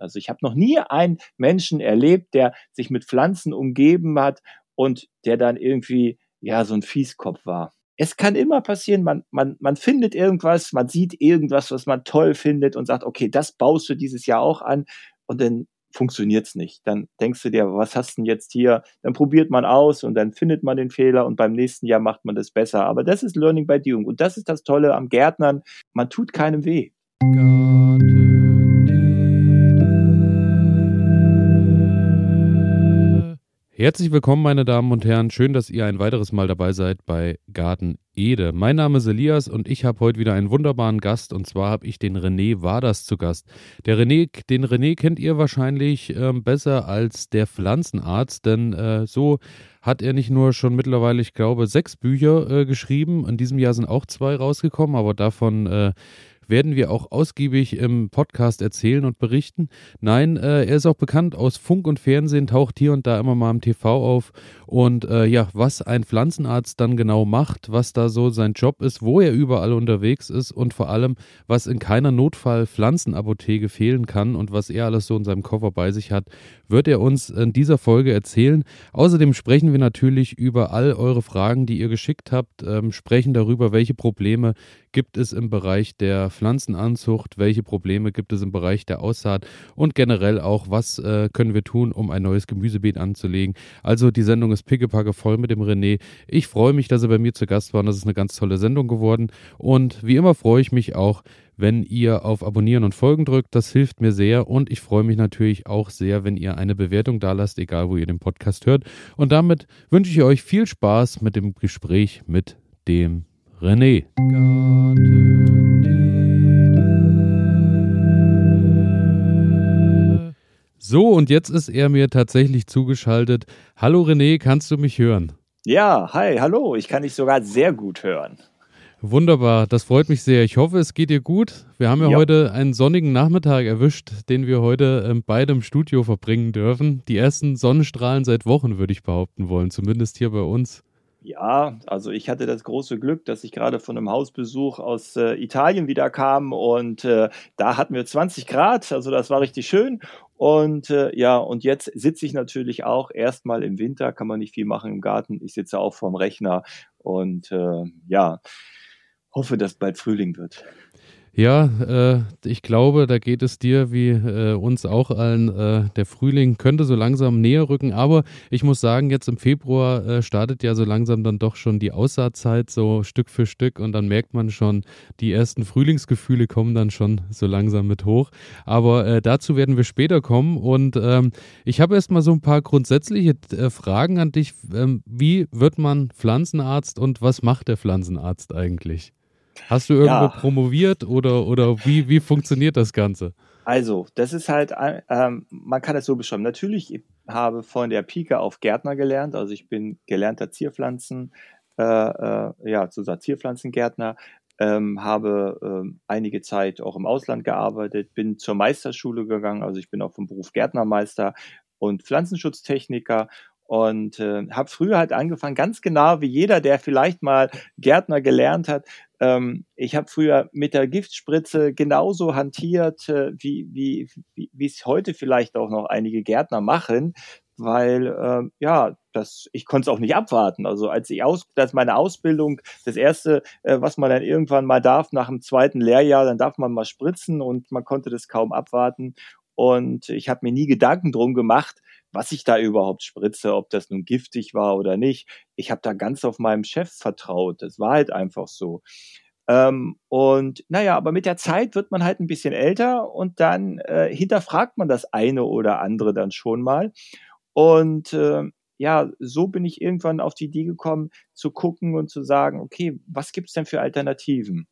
Also ich habe noch nie einen Menschen erlebt, der sich mit Pflanzen umgeben hat und der dann irgendwie ja so ein Fieskopf war. Es kann immer passieren, man, man, man findet irgendwas, man sieht irgendwas, was man toll findet und sagt, okay, das baust du dieses Jahr auch an und dann funktioniert's nicht. Dann denkst du dir, was hast du denn jetzt hier? Dann probiert man aus und dann findet man den Fehler und beim nächsten Jahr macht man das besser. Aber das ist Learning by Doing und das ist das Tolle am Gärtnern. Man tut keinem weh. Herzlich willkommen, meine Damen und Herren. Schön, dass ihr ein weiteres Mal dabei seid bei Garten Ede. Mein Name ist Elias und ich habe heute wieder einen wunderbaren Gast und zwar habe ich den René Waders zu Gast. Der René, den René kennt ihr wahrscheinlich äh, besser als der Pflanzenarzt, denn äh, so hat er nicht nur schon mittlerweile, ich glaube, sechs Bücher äh, geschrieben. In diesem Jahr sind auch zwei rausgekommen, aber davon äh, werden wir auch ausgiebig im Podcast erzählen und berichten. Nein, äh, er ist auch bekannt aus Funk und Fernsehen, taucht hier und da immer mal im TV auf. Und äh, ja, was ein Pflanzenarzt dann genau macht, was da so sein Job ist, wo er überall unterwegs ist und vor allem, was in keiner Notfall-Pflanzenapotheke fehlen kann und was er alles so in seinem Koffer bei sich hat, wird er uns in dieser Folge erzählen. Außerdem sprechen wir natürlich über all eure Fragen, die ihr geschickt habt, ähm, sprechen darüber, welche Probleme gibt es im Bereich der Pflanzenanzucht, welche Probleme gibt es im Bereich der Aussaat und generell auch, was äh, können wir tun, um ein neues Gemüsebeet anzulegen. Also die Sendung ist pickepacke voll mit dem René. Ich freue mich, dass er bei mir zu Gast war und das ist eine ganz tolle Sendung geworden. Und wie immer freue ich mich auch, wenn ihr auf Abonnieren und Folgen drückt. Das hilft mir sehr und ich freue mich natürlich auch sehr, wenn ihr eine Bewertung da lasst, egal wo ihr den Podcast hört. Und damit wünsche ich euch viel Spaß mit dem Gespräch mit dem René. So, und jetzt ist er mir tatsächlich zugeschaltet. Hallo René, kannst du mich hören? Ja, hi, hallo, ich kann dich sogar sehr gut hören. Wunderbar, das freut mich sehr. Ich hoffe, es geht dir gut. Wir haben ja, ja. heute einen sonnigen Nachmittag erwischt, den wir heute ähm, beide im Studio verbringen dürfen. Die ersten Sonnenstrahlen seit Wochen, würde ich behaupten wollen, zumindest hier bei uns. Ja, also ich hatte das große Glück, dass ich gerade von einem Hausbesuch aus äh, Italien wieder kam und äh, da hatten wir 20 Grad, also das war richtig schön. Und äh, ja, und jetzt sitze ich natürlich auch erstmal im Winter, kann man nicht viel machen im Garten. Ich sitze auch vorm Rechner und äh, ja, hoffe, dass bald Frühling wird. Ja, äh, ich glaube, da geht es dir wie äh, uns auch allen. Äh, der Frühling könnte so langsam näher rücken, aber ich muss sagen, jetzt im Februar äh, startet ja so langsam dann doch schon die Aussaatzeit, so Stück für Stück, und dann merkt man schon, die ersten Frühlingsgefühle kommen dann schon so langsam mit hoch. Aber äh, dazu werden wir später kommen und ähm, ich habe erstmal so ein paar grundsätzliche äh, Fragen an dich. Ähm, wie wird man Pflanzenarzt und was macht der Pflanzenarzt eigentlich? Hast du irgendwo ja. promoviert oder, oder wie, wie funktioniert das Ganze? Also, das ist halt, ähm, man kann es so beschreiben. Natürlich, ich habe von der Pike auf Gärtner gelernt. Also ich bin gelernter Zierpflanzen, äh, äh, ja, zu Zierpflanzengärtner, ähm, habe ähm, einige Zeit auch im Ausland gearbeitet, bin zur Meisterschule gegangen. Also ich bin auch vom Beruf Gärtnermeister und Pflanzenschutztechniker und äh, habe früher halt angefangen, ganz genau wie jeder, der vielleicht mal Gärtner gelernt hat. Ähm, ich habe früher mit der Giftspritze genauso hantiert, äh, wie wie es heute vielleicht auch noch einige Gärtner machen, weil äh, ja, das ich konnte es auch nicht abwarten. Also als ich aus, das meine Ausbildung, das erste, äh, was man dann irgendwann mal darf nach dem zweiten Lehrjahr, dann darf man mal spritzen und man konnte das kaum abwarten. Und ich habe mir nie Gedanken drum gemacht, was ich da überhaupt spritze, ob das nun giftig war oder nicht. Ich habe da ganz auf meinem Chef vertraut. Das war halt einfach so. Ähm, und naja, aber mit der Zeit wird man halt ein bisschen älter und dann äh, hinterfragt man das eine oder andere dann schon mal. Und äh, ja, so bin ich irgendwann auf die Idee gekommen, zu gucken und zu sagen, okay, was gibt's denn für Alternativen?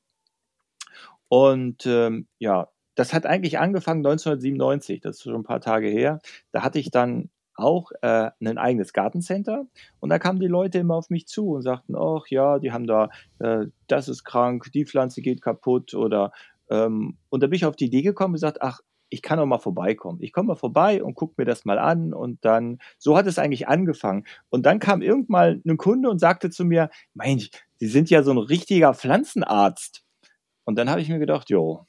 Und ähm, ja, das hat eigentlich angefangen 1997, das ist schon ein paar Tage her. Da hatte ich dann auch äh, ein eigenes Gartencenter und da kamen die Leute immer auf mich zu und sagten, ach ja, die haben da, äh, das ist krank, die Pflanze geht kaputt oder ähm, und da bin ich auf die Idee gekommen und gesagt, ach, ich kann auch mal vorbeikommen. Ich komme mal vorbei und gucke mir das mal an und dann, so hat es eigentlich angefangen. Und dann kam irgendwann ein Kunde und sagte zu mir, Mensch, Sie sind ja so ein richtiger Pflanzenarzt. Und dann habe ich mir gedacht, jo,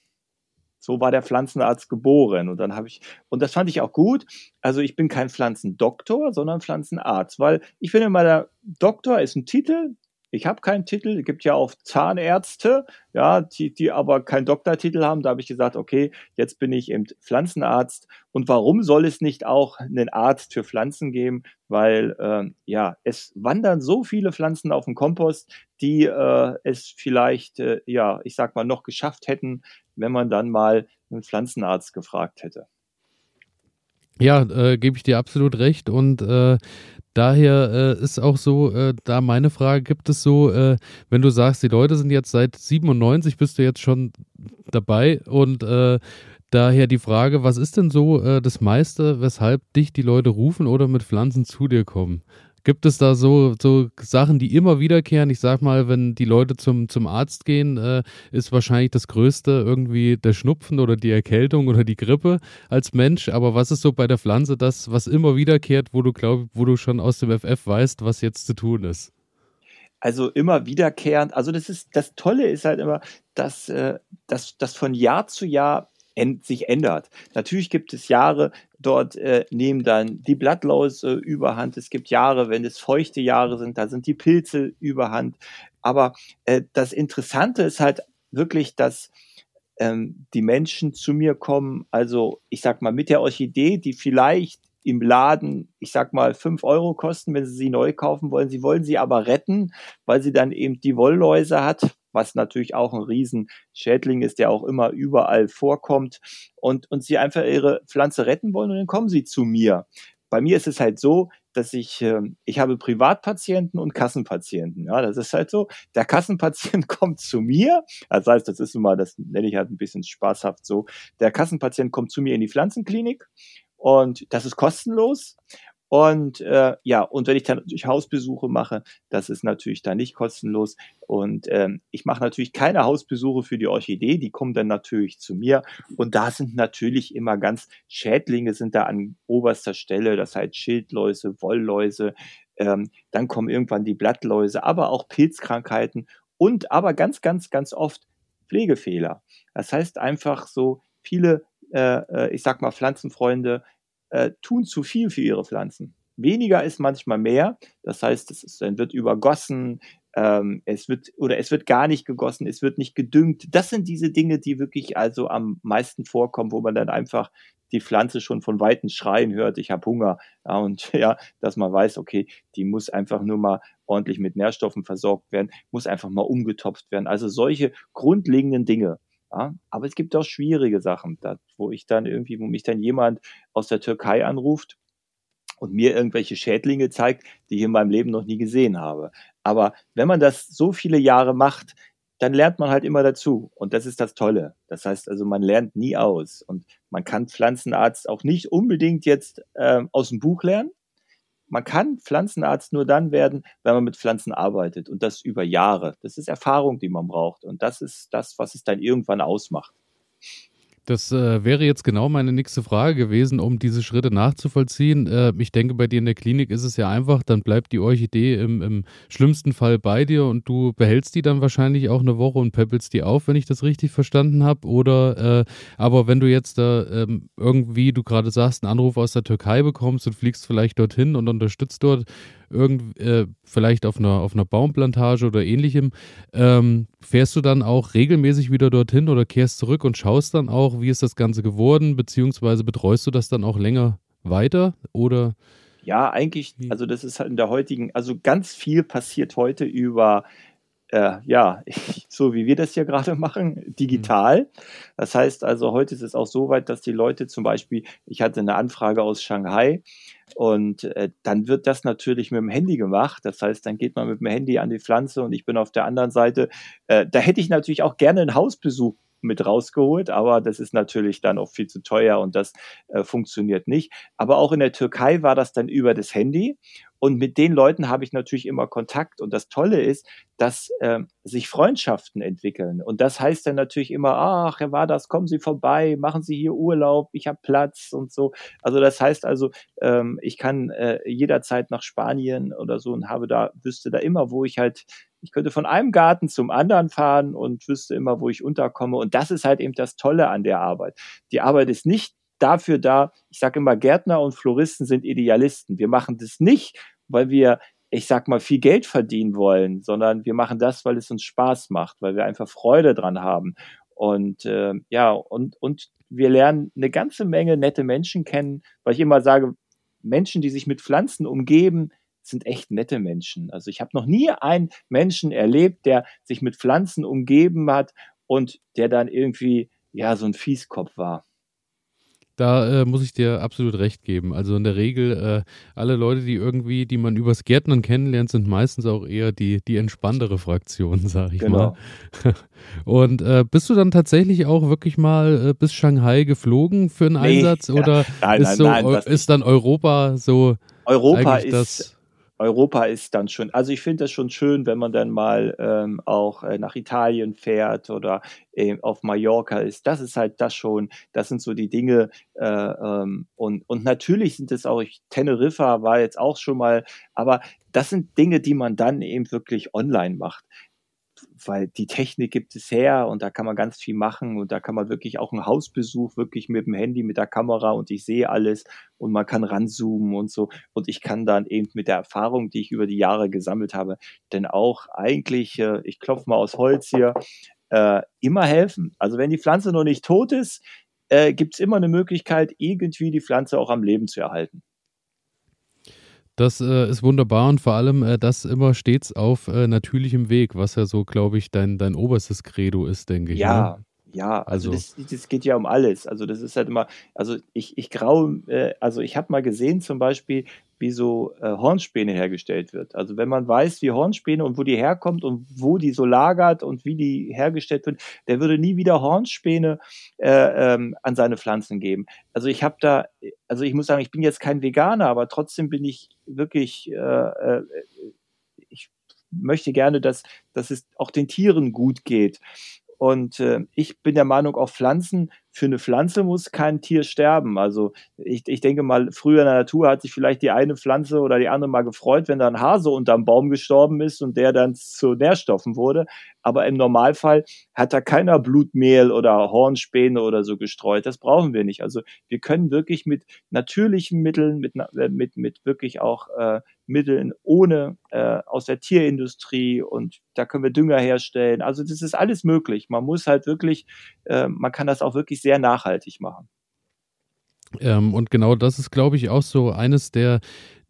so war der Pflanzenarzt geboren. Und dann habe ich, und das fand ich auch gut. Also ich bin kein Pflanzendoktor, sondern Pflanzenarzt, weil ich finde immer, der Doktor ist ein Titel, ich habe keinen Titel. Es gibt ja auch Zahnärzte, ja, die, die aber keinen Doktortitel haben. Da habe ich gesagt, okay, jetzt bin ich eben Pflanzenarzt. Und warum soll es nicht auch einen Arzt für Pflanzen geben? Weil äh, ja, es wandern so viele Pflanzen auf den Kompost, die äh, es vielleicht, äh, ja, ich sag mal, noch geschafft hätten, wenn man dann mal einen Pflanzenarzt gefragt hätte. Ja, äh, gebe ich dir absolut recht. Und äh, daher äh, ist auch so, äh, da meine Frage, gibt es so, äh, wenn du sagst, die Leute sind jetzt seit 97, bist du jetzt schon dabei und äh, daher die Frage, was ist denn so das meiste, weshalb dich die Leute rufen oder mit Pflanzen zu dir kommen? Gibt es da so, so Sachen, die immer wiederkehren? Ich sag mal, wenn die Leute zum, zum Arzt gehen, äh, ist wahrscheinlich das Größte irgendwie der Schnupfen oder die Erkältung oder die Grippe als Mensch. Aber was ist so bei der Pflanze das, was immer wiederkehrt, wo du glaub, wo du schon aus dem FF weißt, was jetzt zu tun ist? Also immer wiederkehrend. Also das ist das Tolle ist halt immer, dass, äh, dass, dass von Jahr zu Jahr sich ändert. Natürlich gibt es Jahre, dort äh, nehmen dann die Blattläuse überhand. Es gibt Jahre, wenn es feuchte Jahre sind, da sind die Pilze überhand. Aber äh, das Interessante ist halt wirklich, dass ähm, die Menschen zu mir kommen, also ich sag mal mit der Orchidee, die vielleicht im Laden, ich sag mal, fünf Euro kosten, wenn sie sie neu kaufen wollen. Sie wollen sie aber retten, weil sie dann eben die Wollläuse hat, was natürlich auch ein Riesenschädling ist, der auch immer überall vorkommt und, und sie einfach ihre Pflanze retten wollen und dann kommen sie zu mir. Bei mir ist es halt so, dass ich, äh, ich habe Privatpatienten und Kassenpatienten. Ja, das ist halt so. Der Kassenpatient kommt zu mir. Das heißt, das ist immer, das nenne ich halt ein bisschen spaßhaft so. Der Kassenpatient kommt zu mir in die Pflanzenklinik und das ist kostenlos. Und äh, ja, und wenn ich dann natürlich Hausbesuche mache, das ist natürlich dann nicht kostenlos. Und ähm, ich mache natürlich keine Hausbesuche für die Orchidee, die kommen dann natürlich zu mir. Und da sind natürlich immer ganz Schädlinge sind da an oberster Stelle, das heißt Schildläuse, Wollläuse. Ähm, dann kommen irgendwann die Blattläuse, aber auch Pilzkrankheiten und aber ganz, ganz, ganz oft Pflegefehler. Das heißt einfach so viele, äh, äh ich sag mal, Pflanzenfreunde äh, tun zu viel für ihre Pflanzen. Weniger ist manchmal mehr. Das heißt, es ist, dann wird übergossen, ähm, es wird oder es wird gar nicht gegossen, es wird nicht gedüngt. Das sind diese Dinge, die wirklich also am meisten vorkommen, wo man dann einfach die Pflanze schon von weitem schreien hört, ich habe Hunger. Ja, und ja, dass man weiß, okay, die muss einfach nur mal ordentlich mit Nährstoffen versorgt werden, muss einfach mal umgetopft werden. Also solche grundlegenden Dinge. Ja, aber es gibt auch schwierige Sachen, da, wo ich dann irgendwie, wo mich dann jemand aus der Türkei anruft und mir irgendwelche Schädlinge zeigt, die ich in meinem Leben noch nie gesehen habe. Aber wenn man das so viele Jahre macht, dann lernt man halt immer dazu. Und das ist das Tolle. Das heißt also, man lernt nie aus. Und man kann Pflanzenarzt auch nicht unbedingt jetzt äh, aus dem Buch lernen, man kann Pflanzenarzt nur dann werden, wenn man mit Pflanzen arbeitet und das über Jahre. Das ist Erfahrung, die man braucht und das ist das, was es dann irgendwann ausmacht. Das äh, wäre jetzt genau meine nächste Frage gewesen, um diese Schritte nachzuvollziehen. Äh, ich denke, bei dir in der Klinik ist es ja einfach, dann bleibt die Orchidee im, im, schlimmsten Fall bei dir und du behältst die dann wahrscheinlich auch eine Woche und peppelst die auf, wenn ich das richtig verstanden habe. Oder äh, aber wenn du jetzt da ähm, irgendwie, du gerade sagst, einen Anruf aus der Türkei bekommst und fliegst vielleicht dorthin und unterstützt dort irgend, äh, vielleicht auf einer, auf einer Baumplantage oder ähnlichem, ähm, fährst du dann auch regelmäßig wieder dorthin oder kehrst zurück und schaust dann auch, wie ist das Ganze geworden, beziehungsweise betreust du das dann auch länger weiter oder? Ja, eigentlich, also das ist halt in der heutigen, also ganz viel passiert heute über äh, ja, so wie wir das hier gerade machen, digital. Das heißt also, heute ist es auch so weit, dass die Leute zum Beispiel, ich hatte eine Anfrage aus Shanghai und äh, dann wird das natürlich mit dem Handy gemacht. Das heißt, dann geht man mit dem Handy an die Pflanze und ich bin auf der anderen Seite. Äh, da hätte ich natürlich auch gerne einen Hausbesuch mit rausgeholt, aber das ist natürlich dann auch viel zu teuer und das äh, funktioniert nicht. Aber auch in der Türkei war das dann über das Handy und mit den Leuten habe ich natürlich immer Kontakt. Und das Tolle ist, dass äh, sich Freundschaften entwickeln. Und das heißt dann natürlich immer, ach, Herr Wadas, kommen Sie vorbei, machen Sie hier Urlaub, ich habe Platz und so. Also das heißt also, ähm, ich kann äh, jederzeit nach Spanien oder so und habe da, wüsste da immer, wo ich halt ich könnte von einem Garten zum anderen fahren und wüsste immer, wo ich unterkomme. Und das ist halt eben das Tolle an der Arbeit. Die Arbeit ist nicht dafür da, ich sage immer, Gärtner und Floristen sind Idealisten. Wir machen das nicht, weil wir, ich sag mal, viel Geld verdienen wollen, sondern wir machen das, weil es uns Spaß macht, weil wir einfach Freude dran haben. Und äh, ja, und, und wir lernen eine ganze Menge nette Menschen kennen, weil ich immer sage, Menschen, die sich mit Pflanzen umgeben, sind echt nette Menschen. Also ich habe noch nie einen Menschen erlebt, der sich mit Pflanzen umgeben hat und der dann irgendwie ja so ein Fieskopf war. Da äh, muss ich dir absolut recht geben. Also in der Regel, äh, alle Leute, die irgendwie, die man übers Gärtnern kennenlernt, sind meistens auch eher die, die entspanntere Fraktion, sag ich genau. mal. Und äh, bist du dann tatsächlich auch wirklich mal äh, bis Shanghai geflogen für einen nee, Einsatz? Oder nein, ist, nein, so, nein, ist dann Europa so Europa ist, das Europa ist dann schon, also ich finde das schon schön, wenn man dann mal ähm, auch äh, nach Italien fährt oder äh, auf Mallorca ist. Das ist halt das schon, das sind so die Dinge. Äh, ähm, und, und natürlich sind es auch, ich, Teneriffa war jetzt auch schon mal, aber das sind Dinge, die man dann eben wirklich online macht weil die Technik gibt es her und da kann man ganz viel machen und da kann man wirklich auch einen Hausbesuch wirklich mit dem Handy, mit der Kamera und ich sehe alles und man kann ranzoomen und so und ich kann dann eben mit der Erfahrung, die ich über die Jahre gesammelt habe, denn auch eigentlich, äh, ich klopfe mal aus Holz hier, äh, immer helfen. Also wenn die Pflanze noch nicht tot ist, äh, gibt es immer eine Möglichkeit, irgendwie die Pflanze auch am Leben zu erhalten. Das äh, ist wunderbar und vor allem äh, das immer stets auf äh, natürlichem Weg, was ja so, glaube ich, dein, dein oberstes Credo ist, denke ich. Ja, ne? Ja, also, also das, das, geht ja um alles. Also das ist halt immer, also ich, ich graue, äh, also ich habe mal gesehen zum Beispiel, wie so äh, Hornspäne hergestellt wird. Also wenn man weiß, wie Hornspäne und wo die herkommt und wo die so lagert und wie die hergestellt wird, der würde nie wieder Hornspäne äh, ähm, an seine Pflanzen geben. Also ich habe da, also ich muss sagen, ich bin jetzt kein Veganer, aber trotzdem bin ich wirklich, äh, äh, ich möchte gerne, dass, dass es auch den Tieren gut geht. Und äh, ich bin der Meinung, auch Pflanzen, für eine Pflanze muss kein Tier sterben. Also ich, ich denke mal, früher in der Natur hat sich vielleicht die eine Pflanze oder die andere mal gefreut, wenn da ein Hase unterm Baum gestorben ist und der dann zu Nährstoffen wurde. Aber im Normalfall hat da keiner Blutmehl oder Hornspäne oder so gestreut. Das brauchen wir nicht. Also wir können wirklich mit natürlichen Mitteln, mit, äh, mit, mit wirklich auch äh, Mitteln ohne äh, aus der Tierindustrie und da können wir Dünger herstellen. Also das ist alles möglich. Man muss halt wirklich, äh, man kann das auch wirklich sehr nachhaltig machen. Ähm, und genau das ist, glaube ich, auch so eines der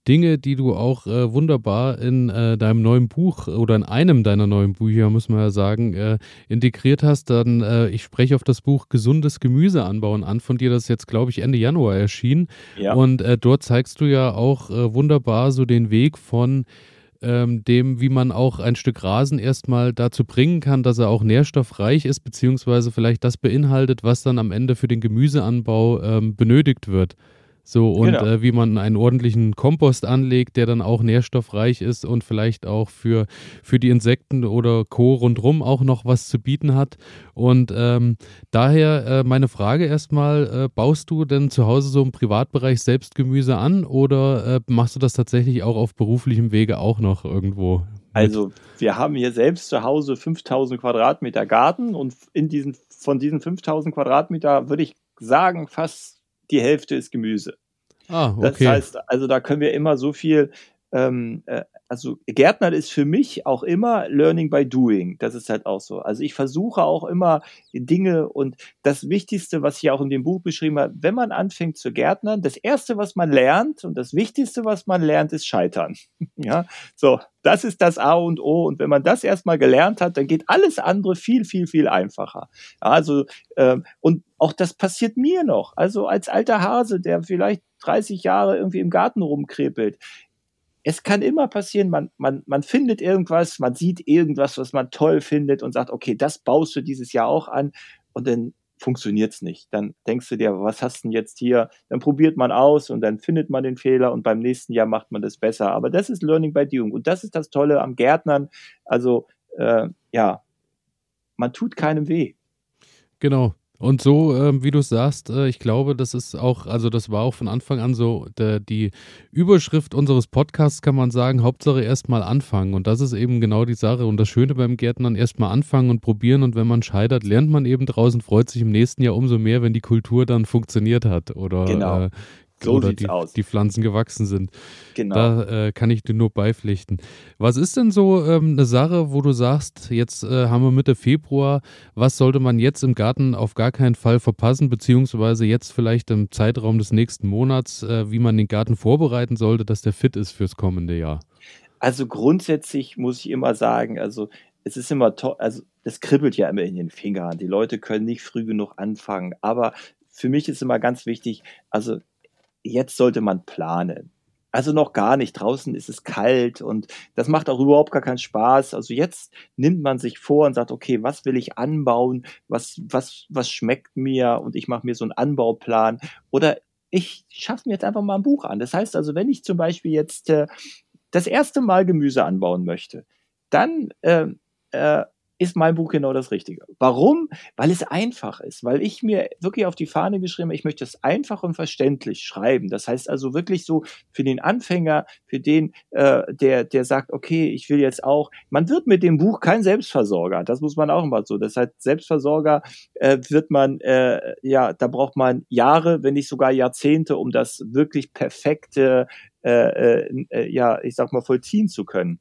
Dinge, die du auch äh, wunderbar in äh, deinem neuen Buch oder in einem deiner neuen Bücher, muss man ja sagen, äh, integriert hast. Dann, äh, ich spreche auf das Buch Gesundes Gemüse anbauen an von dir, das jetzt, glaube ich, Ende Januar erschienen. Ja. Und äh, dort zeigst du ja auch äh, wunderbar so den Weg von ähm, dem, wie man auch ein Stück Rasen erstmal dazu bringen kann, dass er auch nährstoffreich ist, beziehungsweise vielleicht das beinhaltet, was dann am Ende für den Gemüseanbau ähm, benötigt wird. So, und genau. äh, wie man einen ordentlichen Kompost anlegt, der dann auch nährstoffreich ist und vielleicht auch für, für die Insekten oder Co. rundherum auch noch was zu bieten hat. Und ähm, daher äh, meine Frage erstmal, äh, baust du denn zu Hause so im Privatbereich selbst Gemüse an oder äh, machst du das tatsächlich auch auf beruflichem Wege auch noch irgendwo? Also wir haben hier selbst zu Hause 5000 Quadratmeter Garten und in diesen, von diesen 5000 Quadratmeter würde ich sagen, fast die Hälfte ist Gemüse. Ah, okay. Das heißt, also da können wir immer so viel ähm, äh, also Gärtner ist für mich auch immer Learning by Doing. Das ist halt auch so. Also ich versuche auch immer Dinge und das Wichtigste, was ich auch in dem Buch beschrieben habe, wenn man anfängt zu gärtnern, das erste, was man lernt und das Wichtigste, was man lernt, ist Scheitern. ja, so. Das ist das A und O. Und wenn man das erstmal gelernt hat, dann geht alles andere viel, viel, viel einfacher. Also, ähm, und auch das passiert mir noch. Also als alter Hase, der vielleicht 30 Jahre irgendwie im Garten rumkrepelt es kann immer passieren, man, man, man findet irgendwas, man sieht irgendwas, was man toll findet und sagt, okay, das baust du dieses Jahr auch an und dann funktioniert es nicht. Dann denkst du dir, was hast du denn jetzt hier? Dann probiert man aus und dann findet man den Fehler und beim nächsten Jahr macht man das besser. Aber das ist Learning by Doing und das ist das Tolle am Gärtnern. Also äh, ja, man tut keinem weh. Genau. Und so, äh, wie du sagst, äh, ich glaube, das ist auch, also das war auch von Anfang an so der, die Überschrift unseres Podcasts, kann man sagen, Hauptsache erstmal anfangen. Und das ist eben genau die Sache. Und das Schöne beim Gärtnern, erstmal anfangen und probieren. Und wenn man scheitert, lernt man eben draußen, freut sich im nächsten Jahr umso mehr, wenn die Kultur dann funktioniert hat. Oder genau. äh, So oder die, aus. die Pflanzen gewachsen sind. Genau. Da äh, kann ich dir nur beipflichten. Was ist denn so ähm, eine Sache, wo du sagst, jetzt äh, haben wir Mitte Februar, was sollte man jetzt im Garten auf gar keinen Fall verpassen, beziehungsweise jetzt vielleicht im Zeitraum des nächsten Monats, äh, wie man den Garten vorbereiten sollte, dass der fit ist fürs kommende Jahr? Also grundsätzlich muss ich immer sagen, also es ist immer toll, also das kribbelt ja immer in den Fingern. Die Leute können nicht früh genug anfangen. Aber für mich ist immer ganz wichtig, also jetzt sollte man planen. Also noch gar nicht. Draußen ist es kalt und das macht auch überhaupt gar keinen Spaß. Also jetzt nimmt man sich vor und sagt, okay, was will ich anbauen? Was, was, was schmeckt mir? Und ich mache mir so einen Anbauplan. Oder ich schaffe mir jetzt einfach mal ein Buch an. Das heißt also, wenn ich zum Beispiel jetzt äh, das erste Mal Gemüse anbauen möchte, dann äh, äh, ist mein Buch genau das Richtige. Warum? Weil es einfach ist, weil ich mir wirklich auf die Fahne geschrieben habe, ich möchte es einfach und verständlich schreiben. Das heißt also wirklich so für den Anfänger, für den, äh, der, der sagt, okay, ich will jetzt auch, man wird mit dem Buch kein Selbstversorger, das muss man auch immer so. Das heißt, Selbstversorger äh, wird man, äh, ja, da braucht man Jahre, wenn nicht sogar Jahrzehnte, um das wirklich perfekte, äh, äh, ja, ich sag mal, vollziehen zu können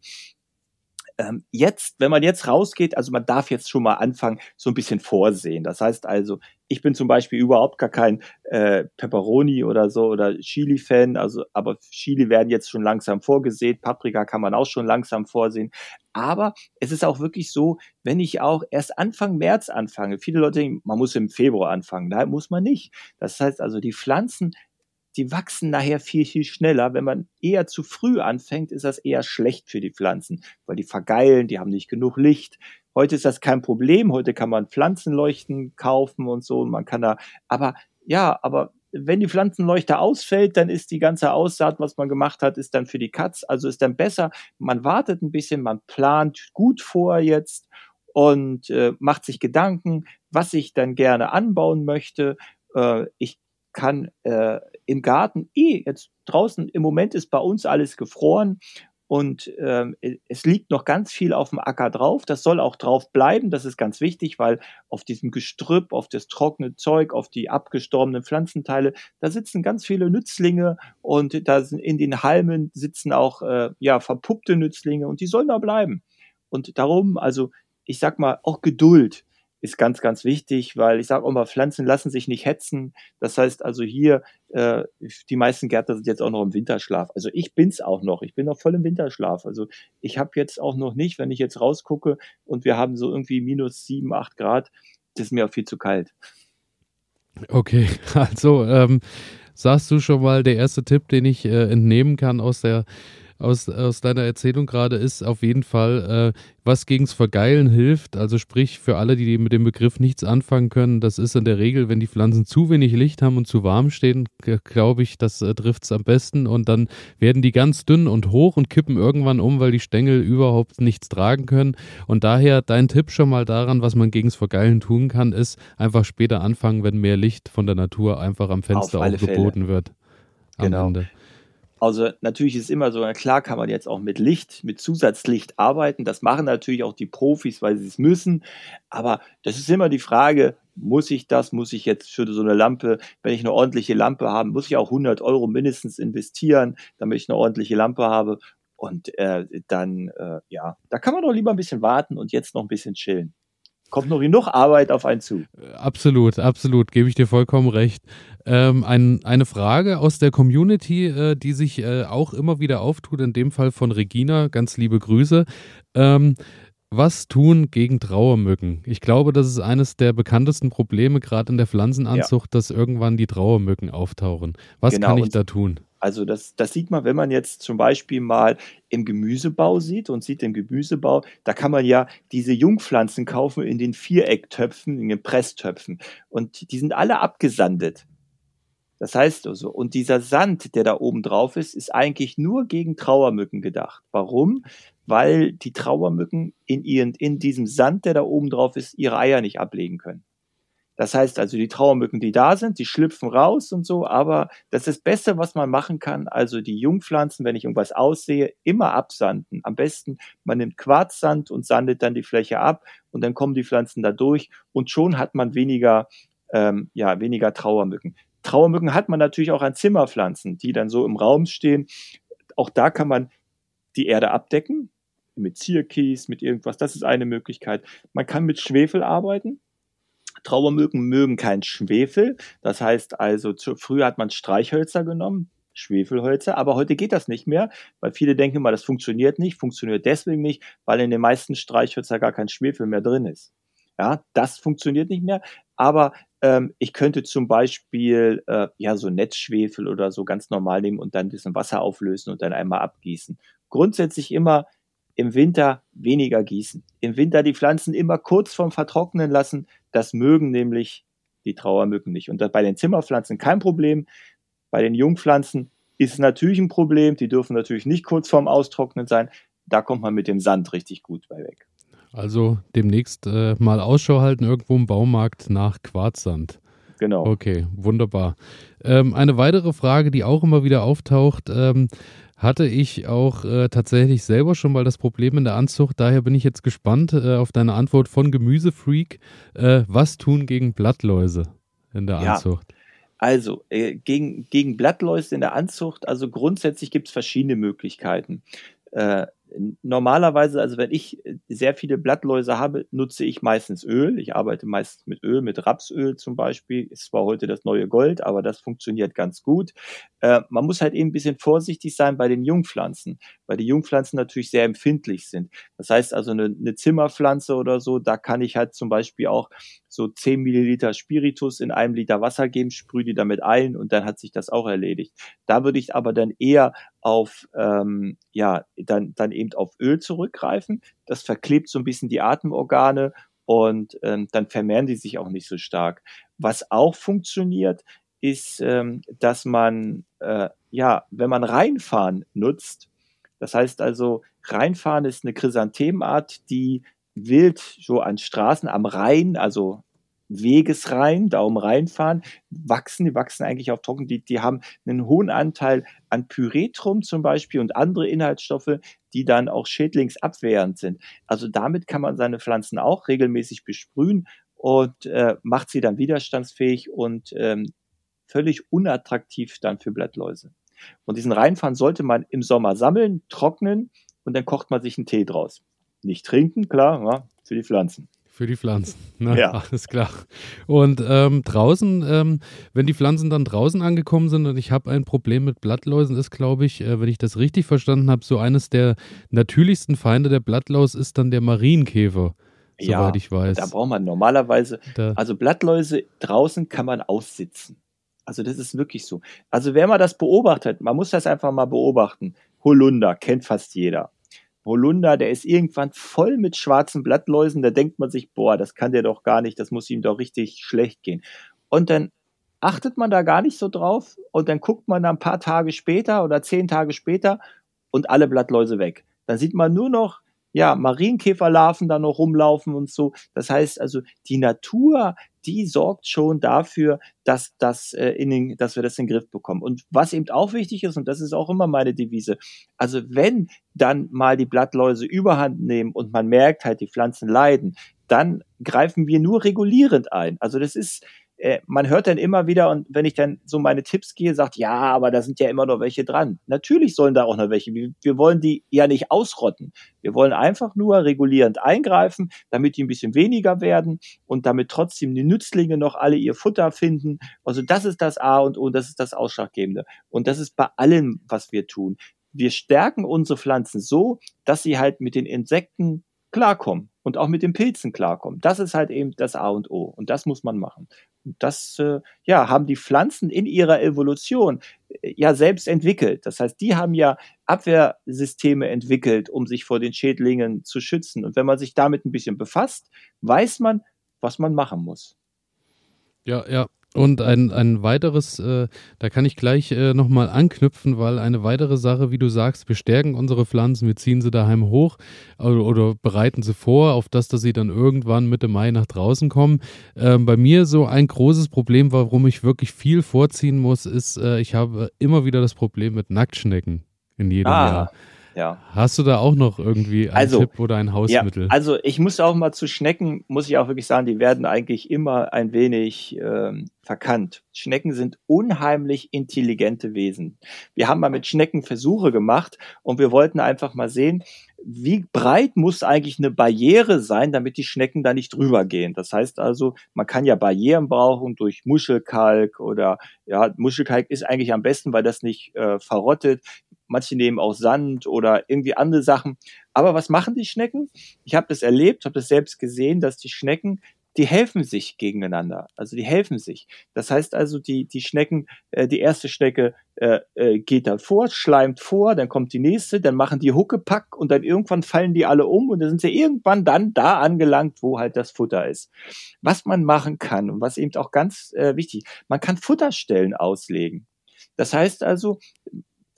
ähm, jetzt, wenn man jetzt rausgeht, also man darf jetzt schon mal anfangen, so ein bisschen vorsehen. Das heißt also, ich bin zum Beispiel überhaupt gar kein äh, Pepperoni oder so oder Chili-Fan, also aber Chili werden jetzt schon langsam vorgesehen, Paprika kann man auch schon langsam vorsehen. Aber es ist auch wirklich so, wenn ich auch erst Anfang März anfange, viele Leute denken, man muss im Februar anfangen. Nein, muss man nicht. Das heißt also, die Pflanzen die wachsen nachher viel, viel schneller. Wenn man eher zu früh anfängt, ist das eher schlecht für die Pflanzen, weil die vergeilen, die haben nicht genug Licht. Heute ist das kein Problem. Heute kann man Pflanzenleuchten kaufen und so. Und man kann da, aber ja, aber wenn die Pflanzenleuchte ausfällt, dann ist die ganze Aussaat, was man gemacht hat, ist dann für die Katz. Also ist dann besser. Man wartet ein bisschen, man plant gut vor jetzt und äh, macht sich Gedanken, was ich dann gerne anbauen möchte. Äh, ich kann äh, im Garten eh jetzt draußen im Moment ist bei uns alles gefroren und ähm, es liegt noch ganz viel auf dem Acker drauf. Das soll auch drauf bleiben. Das ist ganz wichtig, weil auf diesem Gestrüpp, auf das trockene Zeug, auf die abgestorbenen Pflanzenteile, da sitzen ganz viele Nützlinge und da sind in den Halmen sitzen auch äh, ja verpuppte Nützlinge und die sollen da bleiben. Und darum, also ich sag mal, auch Geduld ist ganz, ganz wichtig, weil ich sage auch mal, Pflanzen lassen sich nicht hetzen. Das heißt also hier, äh, die meisten Gärtner sind jetzt auch noch im Winterschlaf. Also ich bin's auch noch. Ich bin noch voll im Winterschlaf. Also ich habe jetzt auch noch nicht, wenn ich jetzt rausgucke und wir haben so irgendwie minus sieben, acht Grad, das ist mir auch viel zu kalt. Okay, also ähm, sagst du schon mal, der erste Tipp, den ich äh, entnehmen kann aus der aus, aus deiner Erzählung gerade ist auf jeden Fall, äh, was gegens Vergeilen hilft. Also sprich, für alle, die mit dem Begriff nichts anfangen können, das ist in der Regel, wenn die Pflanzen zu wenig Licht haben und zu warm stehen, glaube ich, das äh, trifft es am besten. Und dann werden die ganz dünn und hoch und kippen irgendwann um, weil die Stängel überhaupt nichts tragen können. Und daher dein Tipp schon mal daran, was man gegens Vergeilen tun kann, ist einfach später anfangen, wenn mehr Licht von der Natur einfach am Fenster auch geboten Fälle. wird. Genau. Ende. Also natürlich ist immer so, klar kann man jetzt auch mit Licht, mit Zusatzlicht arbeiten. Das machen natürlich auch die Profis, weil sie es müssen. Aber das ist immer die Frage, muss ich das? Muss ich jetzt für so eine Lampe, wenn ich eine ordentliche Lampe habe, muss ich auch 100 Euro mindestens investieren, damit ich eine ordentliche Lampe habe? Und äh, dann, äh, ja, da kann man doch lieber ein bisschen warten und jetzt noch ein bisschen chillen kommt noch genug Arbeit auf einen zu. Absolut, absolut, gebe ich dir vollkommen recht. Ähm, ein, eine Frage aus der Community, äh, die sich äh, auch immer wieder auftut, in dem Fall von Regina, ganz liebe Grüße. Ähm, was tun gegen Trauermücken? Ich glaube, das ist eines der bekanntesten Probleme, gerade in der Pflanzenanzucht, ja. dass irgendwann die Trauermücken auftauchen. Was genau, kann ich da tun? Also das, das sieht man, wenn man jetzt zum Beispiel mal im Gemüsebau sieht und sieht im Gemüsebau, da kann man ja diese Jungpflanzen kaufen in den Vierecktöpfen, in den Presstöpfen. Und die sind alle abgesandet. Das heißt also, und dieser Sand, der da oben drauf ist, ist eigentlich nur gegen Trauermücken gedacht. Warum? Weil die Trauermücken in, ihren, in diesem Sand, der da oben drauf ist, ihre Eier nicht ablegen können. Das heißt also, die Trauermücken, die da sind, die schlüpfen raus und so, aber das ist das Beste, was man machen kann. Also die Jungpflanzen, wenn ich irgendwas aussehe, immer absanden. Am besten, man nimmt Quarzsand und sandet dann die Fläche ab und dann kommen die Pflanzen da durch und schon hat man weniger, ähm, ja, weniger Trauermücken. Trauermücken hat man natürlich auch an Zimmerpflanzen, die dann so im Raum stehen. Auch da kann man die Erde abdecken, mit Zierkies, mit irgendwas. Das ist eine Möglichkeit. Man kann mit Schwefel arbeiten. Trauermücken mögen kein Schwefel. Das heißt also, zu, früher hat man Streichhölzer genommen, Schwefelhölzer, aber heute geht das nicht mehr, weil viele denken mal, das funktioniert nicht, funktioniert deswegen nicht, weil in den meisten Streichhölzer gar kein Schwefel mehr drin ist. Ja, das funktioniert nicht mehr, aber ähm, ich könnte zum Beispiel äh, ja so Netzschwefel oder so ganz normal nehmen und dann ein bisschen Wasser auflösen und dann einmal abgießen. Grundsätzlich immer im Winter weniger gießen. Im Winter die Pflanzen immer kurz vorm Vertrocknen lassen. Das mögen nämlich die Trauermücken nicht. Und bei den Zimmerpflanzen kein Problem. Bei den Jungpflanzen ist es natürlich ein Problem. Die dürfen natürlich nicht kurz vorm Austrocknen sein. Da kommt man mit dem Sand richtig gut bei weg. Also demnächst äh, mal Ausschau halten irgendwo im Baumarkt nach Quarzsand. Genau. Okay, wunderbar. Ähm, eine weitere Frage, die auch immer wieder auftaucht. Ähm, hatte ich auch äh, tatsächlich selber schon mal das Problem in der Anzucht. Daher bin ich jetzt gespannt äh, auf deine Antwort von Gemüsefreak. Äh, was tun gegen Blattläuse in der Anzucht? Ja. Also, äh, gegen, gegen Blattläuse in der Anzucht, also grundsätzlich gibt es verschiedene Möglichkeiten. Normalerweise, also wenn ich sehr viele Blattläuse habe, nutze ich meistens Öl. Ich arbeite meistens mit Öl, mit Rapsöl zum Beispiel. Ist zwar heute das neue Gold, aber das funktioniert ganz gut. Äh, man muss halt eben ein bisschen vorsichtig sein bei den Jungpflanzen, weil die Jungpflanzen natürlich sehr empfindlich sind. Das heißt also eine, eine Zimmerpflanze oder so, da kann ich halt zum Beispiel auch so 10 Milliliter Spiritus in einem Liter Wasser geben, sprühe die damit ein und dann hat sich das auch erledigt. Da würde ich aber dann eher auf ähm, ja dann dann eben auf Öl zurückgreifen. Das verklebt so ein bisschen die Atemorgane und ähm, dann vermehren die sich auch nicht so stark. Was auch funktioniert, ist, ähm, dass man äh, ja, wenn man Reinfahren nutzt, das heißt also Reinfahren ist eine Chrysanthemenart, die wild so an Straßen am Rhein, also Wegesrein, Daumen reinfahren, wachsen, die wachsen eigentlich auf trocken, die, die haben einen hohen Anteil an Pyretrum zum Beispiel und andere Inhaltsstoffe, die dann auch schädlingsabwehrend sind. Also damit kann man seine Pflanzen auch regelmäßig besprühen und äh, macht sie dann widerstandsfähig und ähm, völlig unattraktiv dann für Blattläuse. Und diesen Reinfahren sollte man im Sommer sammeln, trocknen und dann kocht man sich einen Tee draus. Nicht trinken, klar, ja, für die Pflanzen. Für die Pflanzen. Ne? Ja. Alles klar. Und ähm, draußen, ähm, wenn die Pflanzen dann draußen angekommen sind und ich habe ein Problem mit Blattläusen, ist, glaube ich, äh, wenn ich das richtig verstanden habe, so eines der natürlichsten Feinde der Blattlaus ist dann der Marienkäfer. Ja, soweit ich weiß. Da braucht man normalerweise, da. also Blattläuse draußen kann man aussitzen. Also das ist wirklich so. Also wer mal das beobachtet, man muss das einfach mal beobachten. Holunder kennt fast jeder. Holunder, der ist irgendwann voll mit schwarzen Blattläusen, da denkt man sich, boah, das kann der doch gar nicht, das muss ihm doch richtig schlecht gehen. Und dann achtet man da gar nicht so drauf und dann guckt man da ein paar Tage später oder zehn Tage später und alle Blattläuse weg. Dann sieht man nur noch ja, Marienkäferlarven da noch rumlaufen und so. Das heißt also, die Natur, die sorgt schon dafür, dass, das, äh, in den, dass wir das in den Griff bekommen. Und was eben auch wichtig ist, und das ist auch immer meine Devise, also wenn dann mal die Blattläuse überhand nehmen und man merkt halt, die Pflanzen leiden, dann greifen wir nur regulierend ein. Also das ist, äh, man hört dann immer wieder, und wenn ich dann so meine Tipps gehe, sagt, ja, aber da sind ja immer noch welche dran. Natürlich sollen da auch noch welche. Wir, wir wollen die ja nicht ausrotten. Wir wollen einfach nur regulierend eingreifen, damit die ein bisschen weniger werden und damit trotzdem die Nützlinge noch alle ihr Futter finden. Also das ist das A und O, das ist das Ausschlaggebende. Und das ist bei allem, was wir tun. Wir stärken unsere Pflanzen so, dass sie halt mit den Insekten klarkommen und auch mit den Pilzen klarkommen. Das ist halt eben das A und O und das muss man machen das äh, ja, haben die Pflanzen in ihrer Evolution äh, ja selbst entwickelt. Das heißt, die haben ja Abwehrsysteme entwickelt, um sich vor den Schädlingen zu schützen. Und wenn man sich damit ein bisschen befasst, weiß man, was man machen muss. Ja, ja. Und ein, ein weiteres, äh, da kann ich gleich äh, nochmal anknüpfen, weil eine weitere Sache, wie du sagst, wir stärken unsere Pflanzen, wir ziehen sie daheim hoch oder, oder bereiten sie vor, auf das, dass sie dann irgendwann Mitte Mai nach draußen kommen. Ähm, bei mir so ein großes Problem, warum ich wirklich viel vorziehen muss, ist, äh, ich habe immer wieder das Problem mit Nacktschnecken in jedem ah. Jahr. Ja. Hast du da auch noch irgendwie einen also, Tipp oder ein Hausmittel? Ja, also ich muss auch mal zu Schnecken, muss ich auch wirklich sagen, die werden eigentlich immer ein wenig ähm, verkannt. Schnecken sind unheimlich intelligente Wesen. Wir haben mal mit Schnecken Versuche gemacht und wir wollten einfach mal sehen, wie breit muss eigentlich eine Barriere sein, damit die Schnecken da nicht drüber gehen. Das heißt also, man kann ja Barrieren brauchen durch Muschelkalk oder ja, Muschelkalk ist eigentlich am besten, weil das nicht äh, verrottet manche nehmen auch Sand oder irgendwie andere Sachen. Aber was machen die Schnecken? Ich habe das erlebt, habe das selbst gesehen, dass die Schnecken die helfen sich gegeneinander. Also die helfen sich. Das heißt also, die, die Schnecken, äh, die erste Schnecke äh, äh, geht da vor, schleimt vor, dann kommt die nächste, dann machen die Huckepack und dann irgendwann fallen die alle um und dann sind sie irgendwann dann da angelangt, wo halt das Futter ist. Was man machen kann und was eben auch ganz äh, wichtig, man kann Futterstellen auslegen. Das heißt also,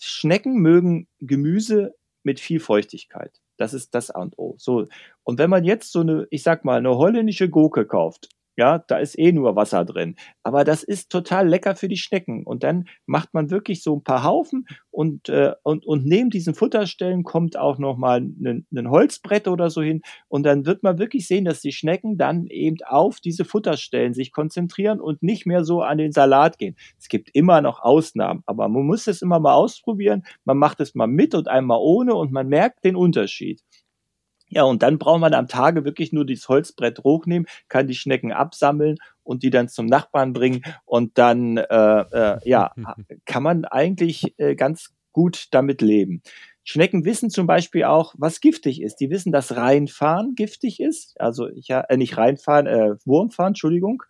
Schnecken mögen Gemüse mit viel Feuchtigkeit. Das ist das A und O. So. Und wenn man jetzt so eine, ich sag mal, eine holländische Gurke kauft, ja, da ist eh nur Wasser drin. Aber das ist total lecker für die Schnecken. Und dann macht man wirklich so ein paar Haufen und, äh, und, und neben diesen Futterstellen kommt auch nochmal ein, ein Holzbrett oder so hin. Und dann wird man wirklich sehen, dass die Schnecken dann eben auf diese Futterstellen sich konzentrieren und nicht mehr so an den Salat gehen. Es gibt immer noch Ausnahmen, aber man muss es immer mal ausprobieren. Man macht es mal mit und einmal ohne und man merkt den Unterschied. Ja, und dann braucht man am Tage wirklich nur dieses Holzbrett hochnehmen, kann die Schnecken absammeln und die dann zum Nachbarn bringen und dann äh, äh, ja kann man eigentlich äh, ganz gut damit leben. Schnecken wissen zum Beispiel auch, was giftig ist. Die wissen, dass Reinfahren giftig ist. Also ich, äh, nicht Reinfahren, äh, Wurmfahren, Entschuldigung.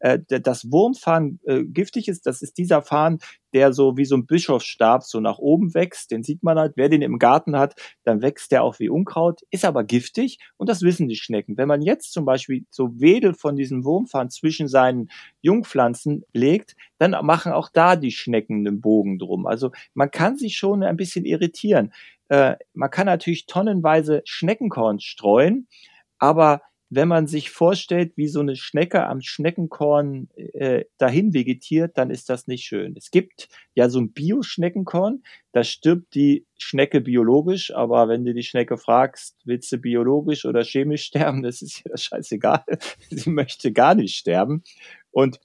Äh, das Wurmfahren äh, giftig ist, das ist dieser Fahren, der so wie so ein Bischofsstab so nach oben wächst. Den sieht man halt. Wer den im Garten hat, dann wächst der auch wie Unkraut, ist aber giftig und das wissen die Schnecken. Wenn man jetzt zum Beispiel so Wedel von diesem Wurmfahren zwischen seinen Jungpflanzen legt, dann machen auch da die Schnecken einen Bogen drum. Also man kann sich schon ein bisschen irritieren. Äh, man kann natürlich tonnenweise Schneckenkorn streuen, aber wenn man sich vorstellt, wie so eine Schnecke am Schneckenkorn äh, dahin vegetiert, dann ist das nicht schön. Es gibt ja so ein Bio-Schneckenkorn, da stirbt die Schnecke biologisch, aber wenn du die Schnecke fragst, willst du biologisch oder chemisch sterben, das ist ja scheißegal. Sie möchte gar nicht sterben. Und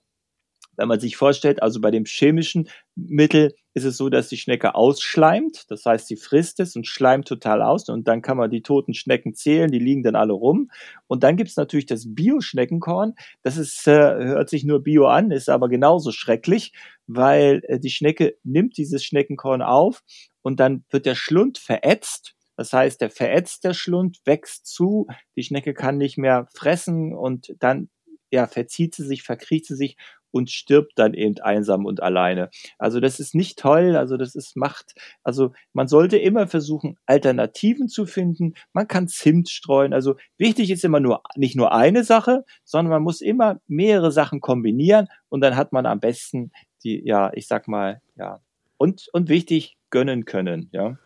wenn man sich vorstellt, also bei dem chemischen Mittel ist es so, dass die Schnecke ausschleimt. Das heißt, sie frisst es und schleimt total aus. Und dann kann man die toten Schnecken zählen, die liegen dann alle rum. Und dann gibt es natürlich das Bio-Schneckenkorn. Das ist, äh, hört sich nur Bio an, ist aber genauso schrecklich, weil äh, die Schnecke nimmt dieses Schneckenkorn auf und dann wird der Schlund verätzt. Das heißt, der verätzt der Schlund, wächst zu, die Schnecke kann nicht mehr fressen und dann ja, verzieht sie sich, verkriecht sie sich und stirbt dann eben einsam und alleine. Also das ist nicht toll, also das ist Macht. Also man sollte immer versuchen, Alternativen zu finden. Man kann Zimt streuen. Also wichtig ist immer nur nicht nur eine Sache, sondern man muss immer mehrere Sachen kombinieren und dann hat man am besten die, ja, ich sag mal, ja. Und, und wichtig, gönnen können, ja.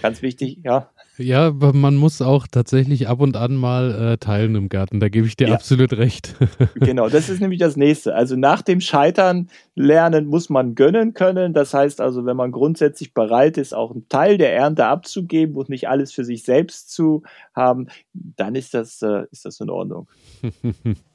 Ganz wichtig, ja. Ja, aber man muss auch tatsächlich ab und an mal äh, teilen im Garten. Da gebe ich dir ja. absolut recht. genau, das ist nämlich das nächste. Also nach dem Scheitern lernen muss man gönnen können. Das heißt also, wenn man grundsätzlich bereit ist, auch einen Teil der Ernte abzugeben und nicht alles für sich selbst zu haben, dann ist das, äh, ist das in Ordnung.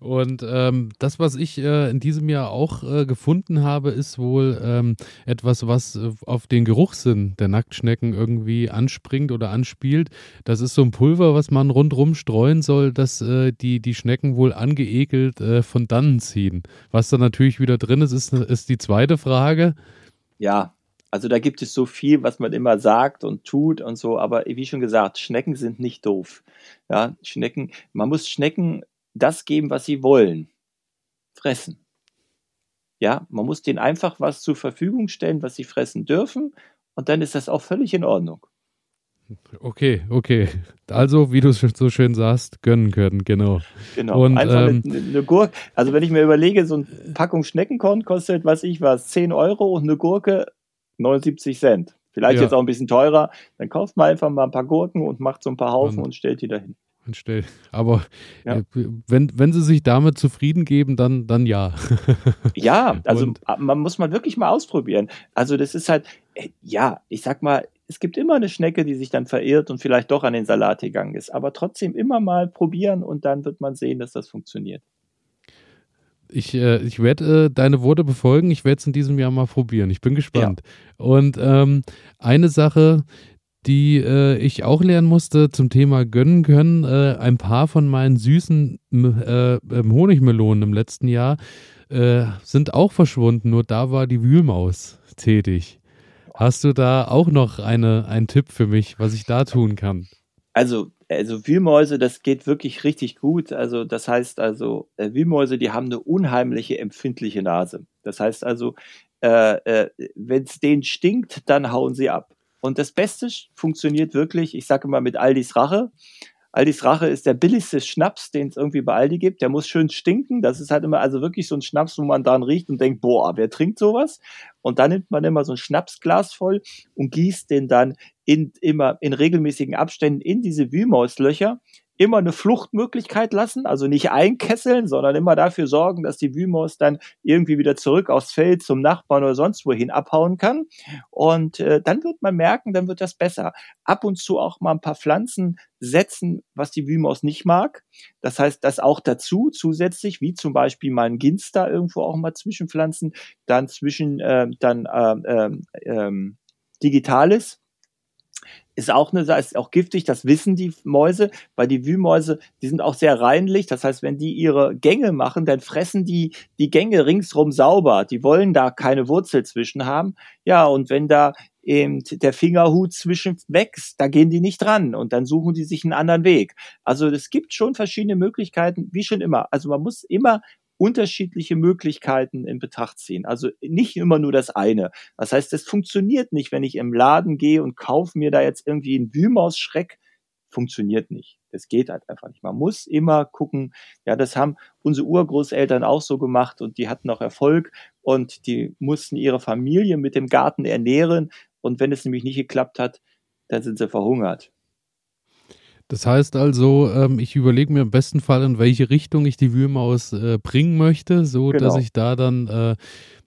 Und ähm, das, was ich äh, in diesem Jahr auch äh, gefunden habe, ist wohl ähm, etwas, was äh, auf den Geruchssinn der Nacktschnecken irgendwie anspringt oder anspielt. Das ist so ein Pulver, was man rundrum streuen soll, dass äh, die, die Schnecken wohl angeekelt äh, von dannen ziehen. Was da natürlich wieder drin ist, ist, ist die zweite Frage. Ja, also da gibt es so viel, was man immer sagt und tut und so, aber wie schon gesagt, Schnecken sind nicht doof. Ja, Schnecken, man muss Schnecken das geben, was sie wollen. Fressen. Ja, man muss denen einfach was zur Verfügung stellen, was sie fressen dürfen, und dann ist das auch völlig in Ordnung. Okay, okay. Also, wie du es so schön sagst, gönnen können, genau. Genau. Und, Einfach ähm, eine, eine, Gurke. Also, wenn ich mir überlege, so eine Packung Schneckenkorn kostet, was ich was, 10 Euro und eine Gurke 79 Cent. Vielleicht ja. jetzt auch ein bisschen teurer. Dann kauft man einfach mal ein paar Gurken und macht so ein paar Haufen und, und stellt die dahin. Stell. Aber ja. äh, wenn, wenn sie sich damit zufrieden geben, dann, dann ja. ja, also und, man muss mal wirklich mal ausprobieren. Also das ist halt, äh, ja, ich sag mal, es gibt immer eine Schnecke, die sich dann verirrt und vielleicht doch an den Salat gegangen ist. Aber trotzdem immer mal probieren und dann wird man sehen, dass das funktioniert. Ich, äh, ich werde äh, deine Worte befolgen. Ich werde es in diesem Jahr mal probieren. Ich bin gespannt. Ja. Und ähm, eine Sache, die äh, ich auch lernen musste zum Thema gönnen können, äh, ein paar von meinen süßen äh, ähm, Honigmelonen im letzten Jahr äh, sind auch verschwunden. Nur da war die Wühlmaus tätig. Hast du da auch noch eine, einen Tipp für mich, was ich da tun kann? Also, also Wühlmäuse, das geht wirklich richtig gut. Also, das heißt also, äh, Wühlmäuse, die haben eine unheimliche empfindliche Nase. Das heißt also, äh, wenn es denen stinkt, dann hauen sie ab. Und das Beste funktioniert wirklich, ich sage mal mit Aldis Rache. Aldis Rache ist der billigste Schnaps, den es irgendwie bei Aldi gibt. Der muss schön stinken. Das ist halt immer also wirklich so ein Schnaps, wo man dran riecht und denkt, boah, wer trinkt sowas? Und dann nimmt man immer so ein Schnapsglas voll und gießt den dann in, immer in regelmäßigen Abständen in diese Wühlmauslöcher immer eine Fluchtmöglichkeit lassen, also nicht einkesseln, sondern immer dafür sorgen, dass die Wühlmaus dann irgendwie wieder zurück aufs Feld zum Nachbarn oder sonst wohin abhauen kann. Und äh, dann wird man merken, dann wird das besser. Ab und zu auch mal ein paar Pflanzen setzen, was die Wühlmaus nicht mag. Das heißt, das auch dazu zusätzlich, wie zum Beispiel mal ein Ginster irgendwo auch mal zwischenpflanzen, dann zwischen äh, dann äh, äh, Digitalis ist auch eine ist auch giftig, das wissen die Mäuse, weil die Wühlmäuse, die sind auch sehr reinlich, das heißt, wenn die ihre Gänge machen, dann fressen die die Gänge ringsrum sauber, die wollen da keine Wurzel zwischen haben. Ja, und wenn da eben der Fingerhut zwischen wächst, da gehen die nicht dran und dann suchen die sich einen anderen Weg. Also es gibt schon verschiedene Möglichkeiten, wie schon immer. Also man muss immer unterschiedliche Möglichkeiten in Betracht ziehen. Also nicht immer nur das eine. Das heißt, es funktioniert nicht, wenn ich im Laden gehe und kaufe mir da jetzt irgendwie einen Wühlmaus-Schreck. Funktioniert nicht. Das geht halt einfach nicht. Man muss immer gucken. Ja, das haben unsere Urgroßeltern auch so gemacht und die hatten auch Erfolg und die mussten ihre Familie mit dem Garten ernähren. Und wenn es nämlich nicht geklappt hat, dann sind sie verhungert. Das heißt also, ähm, ich überlege mir im besten Fall, in welche Richtung ich die Wühlmaus äh, bringen möchte, so genau. dass ich da dann äh,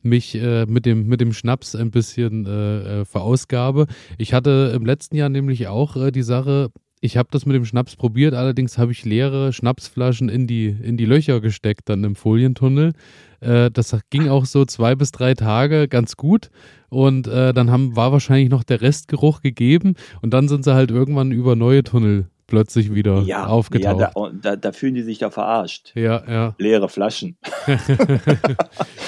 mich äh, mit, dem, mit dem Schnaps ein bisschen äh, äh, verausgabe. Ich hatte im letzten Jahr nämlich auch äh, die Sache, ich habe das mit dem Schnaps probiert, allerdings habe ich leere Schnapsflaschen in die, in die Löcher gesteckt, dann im Folientunnel. das ging auch so zwei bis drei Tage ganz gut. Und dann haben, war wahrscheinlich noch der Restgeruch gegeben. Und dann sind sie halt irgendwann über neue Tunnel plötzlich wieder ja, aufgetaucht. Ja, da, da, da, fühlen die sich da verarscht. Ja, ja. Leere Flaschen.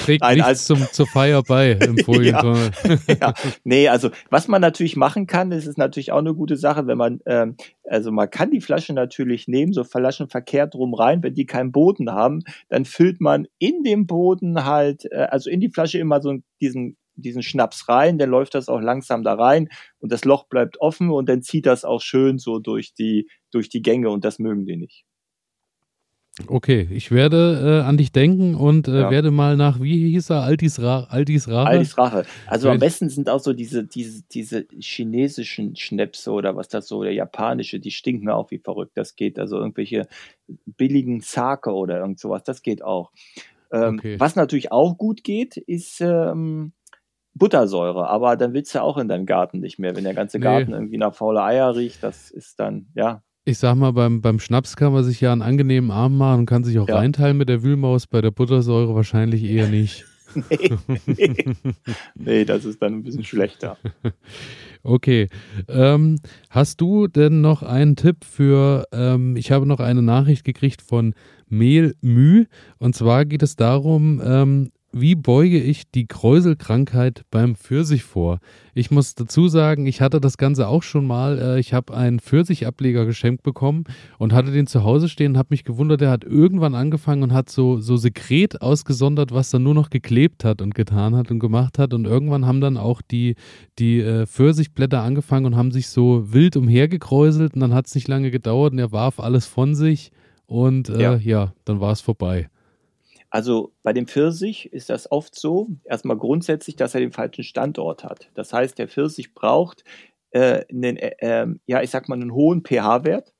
Trägt Nein, nichts als, zum, zur Feier bei im Folientunnel. ja, ja, Nee, also was man natürlich machen kann, das ist natürlich auch eine gute Sache, wenn man, ähm, also man kann die Flasche natürlich nehmen, so Flaschen verkehrt drum rein, wenn die keinen Boden haben, dann füllt man in dem Boden halt, äh, also in die Flasche immer so diesen diesen Schnaps rein, dann läuft das auch langsam da rein und das Loch bleibt offen und dann zieht das auch schön so durch die, durch die Gänge und das mögen die nicht. Okay, ich werde äh, an dich denken und äh, ja. werde mal nach, wie hieß er, Altis, Ra Altis Rache? Altis Rache. Also am besten sind auch so diese, diese, diese chinesischen Schnäpse oder was das so, der japanische, die stinken auch wie verrückt. Das geht, also irgendwelche billigen Sake oder irgend sowas, das geht auch. Ähm, okay. Was natürlich auch gut geht, ist ähm, Buttersäure, aber dann willst du ja auch in deinem Garten nicht mehr. Wenn der ganze Garten nee. irgendwie nach faule Eier riecht, das ist dann, ja. Ich sag mal, beim, beim Schnaps kann man sich ja einen angenehmen Arm machen und kann sich auch ja. reinteilen mit der Wühlmaus, bei der Buttersäure wahrscheinlich eher nicht. nee, nee. nee, das ist dann ein bisschen schlechter. Okay. Ähm, hast du denn noch einen Tipp für, ähm, ich habe noch eine Nachricht gekriegt von Mehl Müh und zwar geht es darum, ähm, wie beuge ich die Kräuselkrankheit beim Pfirsich vor? Ich muss dazu sagen, ich hatte das Ganze auch schon mal. Äh, ich habe einen Pfirsichableger geschenkt bekommen und hatte den zu Hause stehen und habe mich gewundert, der hat irgendwann angefangen und hat so, so Sekret ausgesondert, was dann nur noch geklebt hat und getan hat und gemacht hat. Und irgendwann haben dann auch die, die äh, Pfirsichblätter angefangen und haben sich so wild umhergekräuselt und dann hat es nicht lange gedauert und er warf alles von sich und äh, ja. ja, dann war es vorbei. Also bei dem Pfirsich ist das oft so, erstmal grundsätzlich, dass er den falschen Standort hat. Das heißt, der Pfirsich braucht äh, einen, äh, ähm, ja, ich sag mal, einen hohen pH-Wert.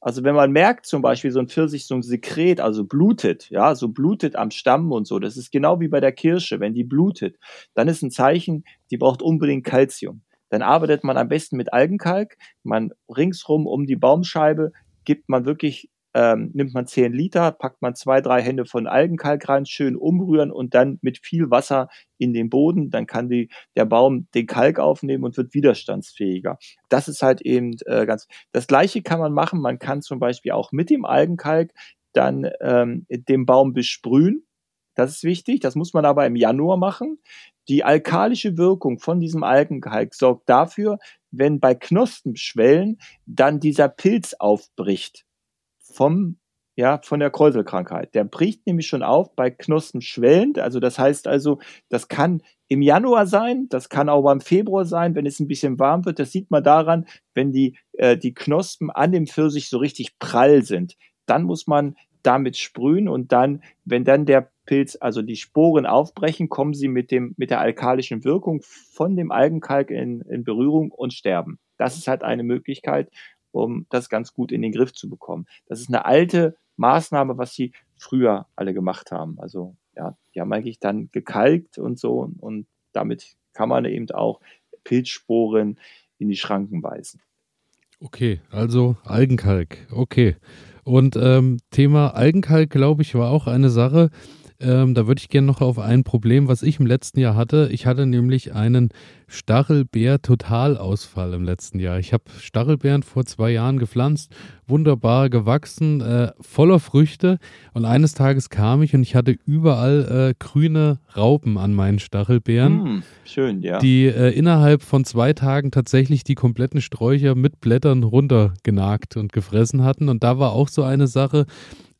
Also wenn man merkt zum Beispiel so ein Pfirsich so ein Sekret, also blutet, ja, so blutet am Stamm und so, das ist genau wie bei der Kirsche, wenn die blutet, dann ist ein Zeichen, die braucht unbedingt Kalzium. Dann arbeitet man am besten mit Algenkalk, man ringsrum um die Baumscheibe gibt man wirklich ähm, nimmt man 10 Liter, packt man zwei, drei Hände von Algenkalk rein, schön umrühren und dann mit viel Wasser in den Boden, dann kann die, der Baum den Kalk aufnehmen und wird widerstandsfähiger. Das ist halt eben äh, ganz, das gleiche kann man machen, man kann zum Beispiel auch mit dem Algenkalk dann ähm, den Baum besprühen. Das ist wichtig, das muss man aber im Januar machen. Die alkalische Wirkung von diesem Algenkalk sorgt dafür, wenn bei Knospenschwellen dann dieser Pilz aufbricht vom ja, von der Kräuselkrankheit. Der bricht nämlich schon auf bei Knospen schwellend. Also das heißt also, das kann im Januar sein, das kann auch beim Februar sein, wenn es ein bisschen warm wird. Das sieht man daran, wenn die, äh, die Knospen an dem Pfirsich so richtig prall sind. Dann muss man damit sprühen und dann, wenn dann der Pilz, also die Sporen aufbrechen, kommen sie mit dem, mit der alkalischen Wirkung von dem Algenkalk in, in Berührung und sterben. Das ist halt eine Möglichkeit um das ganz gut in den Griff zu bekommen. Das ist eine alte Maßnahme, was sie früher alle gemacht haben. Also ja, die haben eigentlich dann gekalkt und so und damit kann man eben auch Pilzsporen in die Schranken weisen. Okay, also Algenkalk, okay. Und ähm, Thema Algenkalk, glaube ich, war auch eine Sache, ähm, da würde ich gerne noch auf ein Problem, was ich im letzten Jahr hatte. Ich hatte nämlich einen Stachelbeer-Totalausfall im letzten Jahr. Ich habe Stachelbeeren vor zwei Jahren gepflanzt, wunderbar gewachsen, äh, voller Früchte. Und eines Tages kam ich und ich hatte überall äh, grüne Raupen an meinen Stachelbeeren. Mm, schön, ja. Die äh, innerhalb von zwei Tagen tatsächlich die kompletten Sträucher mit Blättern runtergenagt und gefressen hatten. Und da war auch so eine Sache,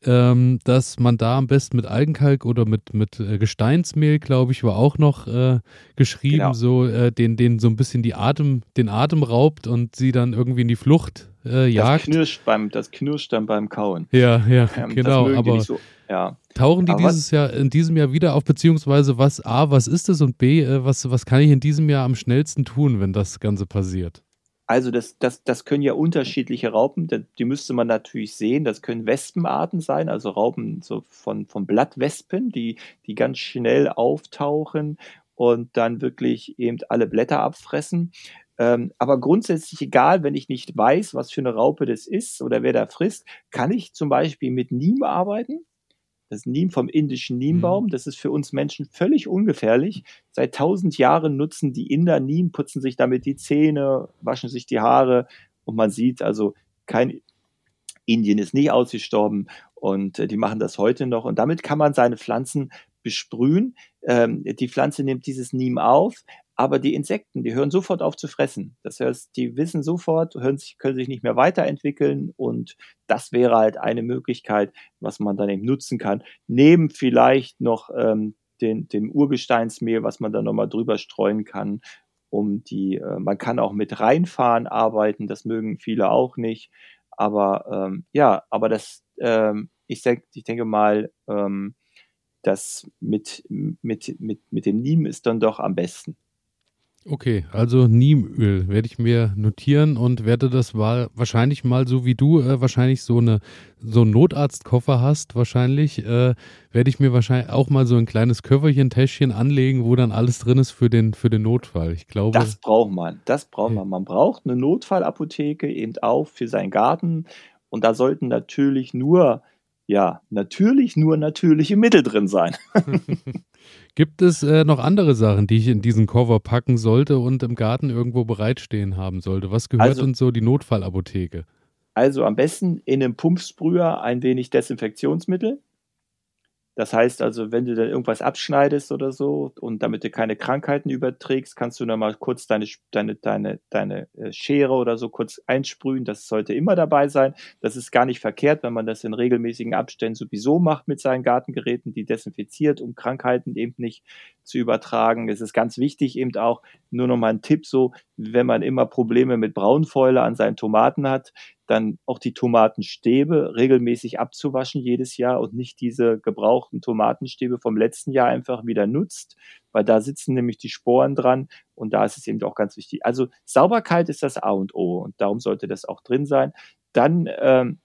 ähm, dass man da am besten mit Algenkalk oder mit, mit äh, Gesteinsmehl, glaube ich, war auch noch äh, geschrieben, genau. so äh, den, den so ein bisschen die Atem, den Atem raubt und sie dann irgendwie in die Flucht äh, jagt. Das knirscht, beim, das knirscht dann beim Kauen. Ja, ja, ähm, genau. Aber so, ja. tauchen die aber dieses Jahr in diesem Jahr wieder auf, beziehungsweise was A, was ist es und B, äh, was, was kann ich in diesem Jahr am schnellsten tun, wenn das Ganze passiert? Also das, das, das können ja unterschiedliche Raupen, die müsste man natürlich sehen. Das können Wespenarten sein, also Raupen so von, von Blattwespen, die, die ganz schnell auftauchen und dann wirklich eben alle Blätter abfressen. Ähm, aber grundsätzlich egal, wenn ich nicht weiß, was für eine Raupe das ist oder wer da frisst, kann ich zum Beispiel mit Niem arbeiten. Das Niem vom indischen Niembaum, mhm. das ist für uns Menschen völlig ungefährlich. Seit tausend Jahren nutzen die Inder Niem, putzen sich damit die Zähne, waschen sich die Haare und man sieht also, kein Indien ist nicht ausgestorben und äh, die machen das heute noch und damit kann man seine Pflanzen besprühen. Ähm, die Pflanze nimmt dieses Niem auf, aber die Insekten, die hören sofort auf zu fressen. Das heißt, die wissen sofort, sich, können sich nicht mehr weiterentwickeln und das wäre halt eine Möglichkeit, was man dann eben nutzen kann. Neben vielleicht noch ähm, den, dem Urgesteinsmehl, was man dann nochmal drüber streuen kann, um die, äh, man kann auch mit reinfahren arbeiten, das mögen viele auch nicht. Aber ähm, ja, aber das, ähm, ich, denk, ich denke mal, ähm, das mit, mit, mit, mit dem Niem ist dann doch am besten. Okay, also Niemöl werde ich mir notieren und werde das mal, wahrscheinlich mal so wie du äh, wahrscheinlich so eine so einen Notarztkoffer hast, wahrscheinlich äh, werde ich mir wahrscheinlich auch mal so ein kleines Köfferchen, Täschchen anlegen, wo dann alles drin ist für den für den Notfall. Ich glaube. Das braucht man. Das braucht man. Man braucht eine Notfallapotheke eben auch für seinen Garten und da sollten natürlich nur ja, natürlich nur natürliche Mittel drin sein. Gibt es äh, noch andere Sachen, die ich in diesen Cover packen sollte und im Garten irgendwo bereitstehen haben sollte? Was gehört also, uns so die Notfallapotheke? Also am besten in einem Pumpsprüher ein wenig Desinfektionsmittel. Das heißt also, wenn du dann irgendwas abschneidest oder so und damit du keine Krankheiten überträgst, kannst du dann mal kurz deine, deine, deine, deine äh, Schere oder so kurz einsprühen. Das sollte immer dabei sein. Das ist gar nicht verkehrt, wenn man das in regelmäßigen Abständen sowieso macht mit seinen Gartengeräten, die desinfiziert, um Krankheiten eben nicht zu übertragen. Es ist ganz wichtig eben auch, nur noch mal ein Tipp so, wenn man immer Probleme mit Braunfäule an seinen Tomaten hat, dann auch die Tomatenstäbe regelmäßig abzuwaschen jedes Jahr und nicht diese gebrauchten Tomatenstäbe vom letzten Jahr einfach wieder nutzt, weil da sitzen nämlich die Sporen dran und da ist es eben auch ganz wichtig. Also Sauberkeit ist das A und O und darum sollte das auch drin sein. Dann ähm,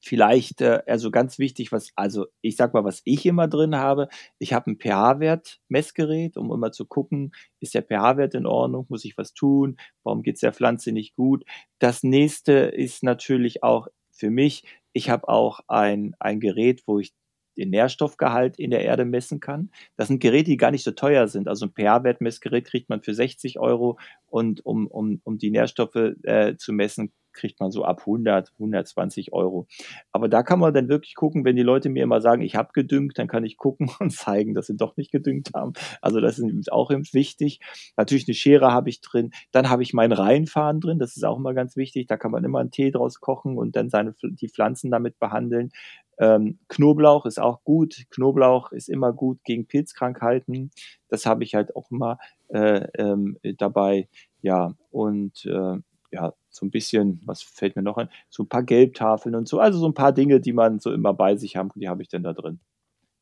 vielleicht, äh, also ganz wichtig, was, also ich sag mal, was ich immer drin habe, ich habe ein pH-Wert-Messgerät, um immer zu gucken, ist der pH-Wert in Ordnung, muss ich was tun, warum geht's der Pflanze nicht gut. Das nächste ist natürlich auch für mich, ich habe auch ein, ein Gerät, wo ich den Nährstoffgehalt in der Erde messen kann. Das sind Geräte, die gar nicht so teuer sind. Also ein pH-Wertmessgerät kriegt man für 60 Euro und um, um, um die Nährstoffe äh, zu messen, kriegt man so ab 100, 120 Euro. Aber da kann man dann wirklich gucken, wenn die Leute mir immer sagen, ich habe gedüngt, dann kann ich gucken und zeigen, dass sie doch nicht gedüngt haben. Also das ist auch wichtig. Natürlich eine Schere habe ich drin. Dann habe ich mein Reinfahren drin. Das ist auch immer ganz wichtig. Da kann man immer einen Tee draus kochen und dann seine, die Pflanzen damit behandeln. Ähm, Knoblauch ist auch gut. Knoblauch ist immer gut gegen Pilzkrankheiten. Das habe ich halt auch immer äh, ähm, dabei. Ja, und äh, ja, so ein bisschen, was fällt mir noch ein? So ein paar Gelbtafeln und so. Also so ein paar Dinge, die man so immer bei sich haben, die habe ich denn da drin.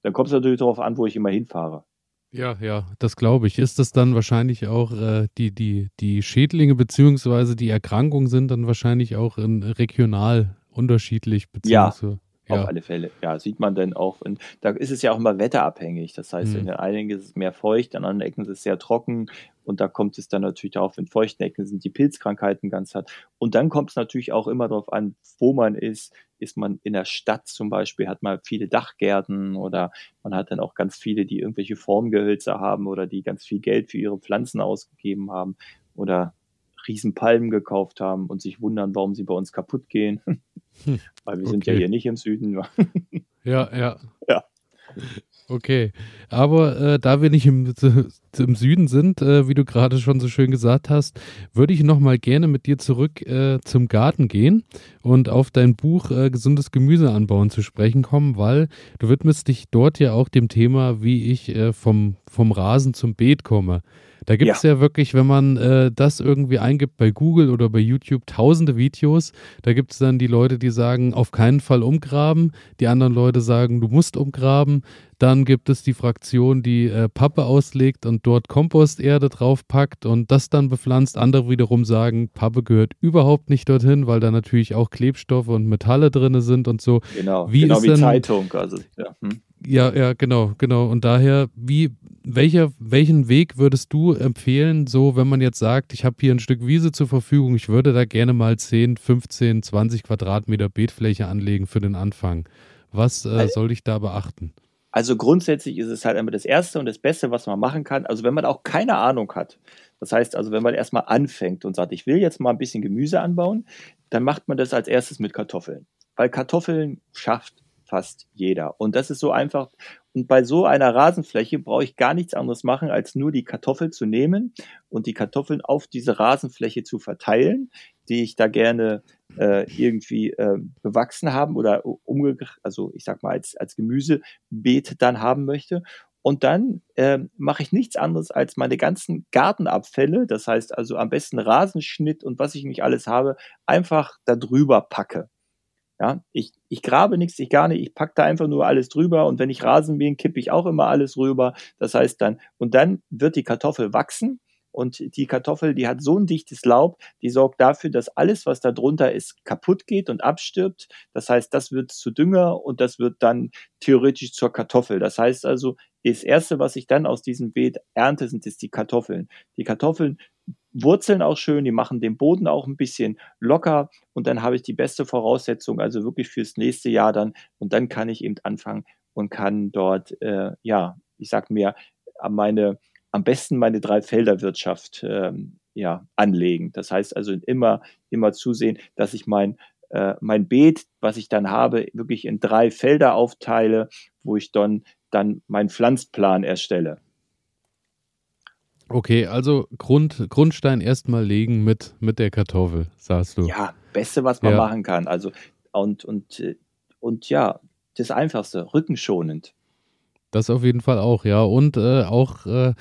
Dann kommt es natürlich darauf an, wo ich immer hinfahre. Ja, ja, das glaube ich. Ist das dann wahrscheinlich auch äh, die, die, die Schädlinge beziehungsweise die Erkrankungen sind dann wahrscheinlich auch in, regional unterschiedlich beziehungsweise. Ja. Auf alle Fälle. Ja, sieht man dann auch. In, da ist es ja auch immer wetterabhängig. Das heißt, mhm. in den einen ist es mehr feucht, an anderen Ecken ist es sehr trocken. Und da kommt es dann natürlich darauf, in feuchten Ecken sind die Pilzkrankheiten ganz hart. Und dann kommt es natürlich auch immer darauf an, wo man ist. Ist man in der Stadt zum Beispiel, hat man viele Dachgärten oder man hat dann auch ganz viele, die irgendwelche Formgehölze haben oder die ganz viel Geld für ihre Pflanzen ausgegeben haben oder Riesenpalmen gekauft haben und sich wundern, warum sie bei uns kaputt gehen. Hm. Weil wir okay. sind ja hier nicht im Süden. ja, ja. Ja. Okay, aber äh, da wir nicht im, im Süden sind, äh, wie du gerade schon so schön gesagt hast, würde ich nochmal gerne mit dir zurück äh, zum Garten gehen und auf dein Buch äh, Gesundes Gemüse anbauen zu sprechen kommen, weil du widmest dich dort ja auch dem Thema, wie ich äh, vom, vom Rasen zum Beet komme. Da gibt es ja. ja. wirklich, wenn man äh, das irgendwie eingibt bei Google oder bei YouTube, tausende Videos. Da gibt es dann die Leute, die sagen, auf keinen Fall umgraben. Die anderen Leute sagen, du musst umgraben. Dann gibt es die Fraktion, die äh, Pappe auslegt und dort Komposterde draufpackt und das dann bepflanzt. Andere wiederum sagen, Pappe gehört überhaupt nicht dorthin, weil da natürlich auch Klebstoffe und Metalle drin sind und so. Genau, wie, genau wie denn, Zeitung. Also, ja. Hm. Ja, ja, genau, genau. Und daher, wie, welcher, welchen Weg würdest du empfehlen, so wenn man jetzt sagt, ich habe hier ein Stück Wiese zur Verfügung, ich würde da gerne mal 10, 15, 20 Quadratmeter Beetfläche anlegen für den Anfang. Was äh, soll ich da beachten? Also grundsätzlich ist es halt immer das Erste und das Beste, was man machen kann. Also wenn man auch keine Ahnung hat, das heißt also, wenn man erstmal anfängt und sagt, ich will jetzt mal ein bisschen Gemüse anbauen, dann macht man das als erstes mit Kartoffeln. Weil Kartoffeln schafft fast jeder. Und das ist so einfach. Und bei so einer Rasenfläche brauche ich gar nichts anderes machen, als nur die Kartoffel zu nehmen und die Kartoffeln auf diese Rasenfläche zu verteilen, die ich da gerne äh, irgendwie äh, bewachsen haben oder umge also ich sag mal als, als Gemüsebeet dann haben möchte. Und dann äh, mache ich nichts anderes als meine ganzen Gartenabfälle, das heißt also am besten Rasenschnitt und was ich nicht alles habe, einfach da drüber packe. Ja, ich, ich grabe nichts, ich gar nicht, ich packe da einfach nur alles drüber und wenn ich Rasen mähe, kippe ich auch immer alles rüber. Das heißt dann, und dann wird die Kartoffel wachsen und die Kartoffel, die hat so ein dichtes Laub, die sorgt dafür, dass alles, was da drunter ist, kaputt geht und abstirbt. Das heißt, das wird zu Dünger und das wird dann theoretisch zur Kartoffel. Das heißt also, das erste, was ich dann aus diesem Beet ernte, sind es die Kartoffeln. Die Kartoffeln wurzeln auch schön, die machen den Boden auch ein bisschen locker und dann habe ich die beste Voraussetzung, also wirklich fürs nächste Jahr dann und dann kann ich eben anfangen und kann dort, äh, ja, ich sag mir, meine, am besten meine Dreifelderwirtschaft ähm, ja, anlegen. Das heißt also immer, immer zusehen, dass ich mein äh, mein Beet, was ich dann habe, wirklich in drei Felder aufteile, wo ich dann, dann meinen Pflanzplan erstelle. Okay, also Grund, Grundstein erstmal legen mit, mit der Kartoffel, sagst du. Ja, Beste, was man ja. machen kann. Also, und, und, und ja, das Einfachste, rückenschonend. Das auf jeden Fall auch, ja. Und äh, auch äh,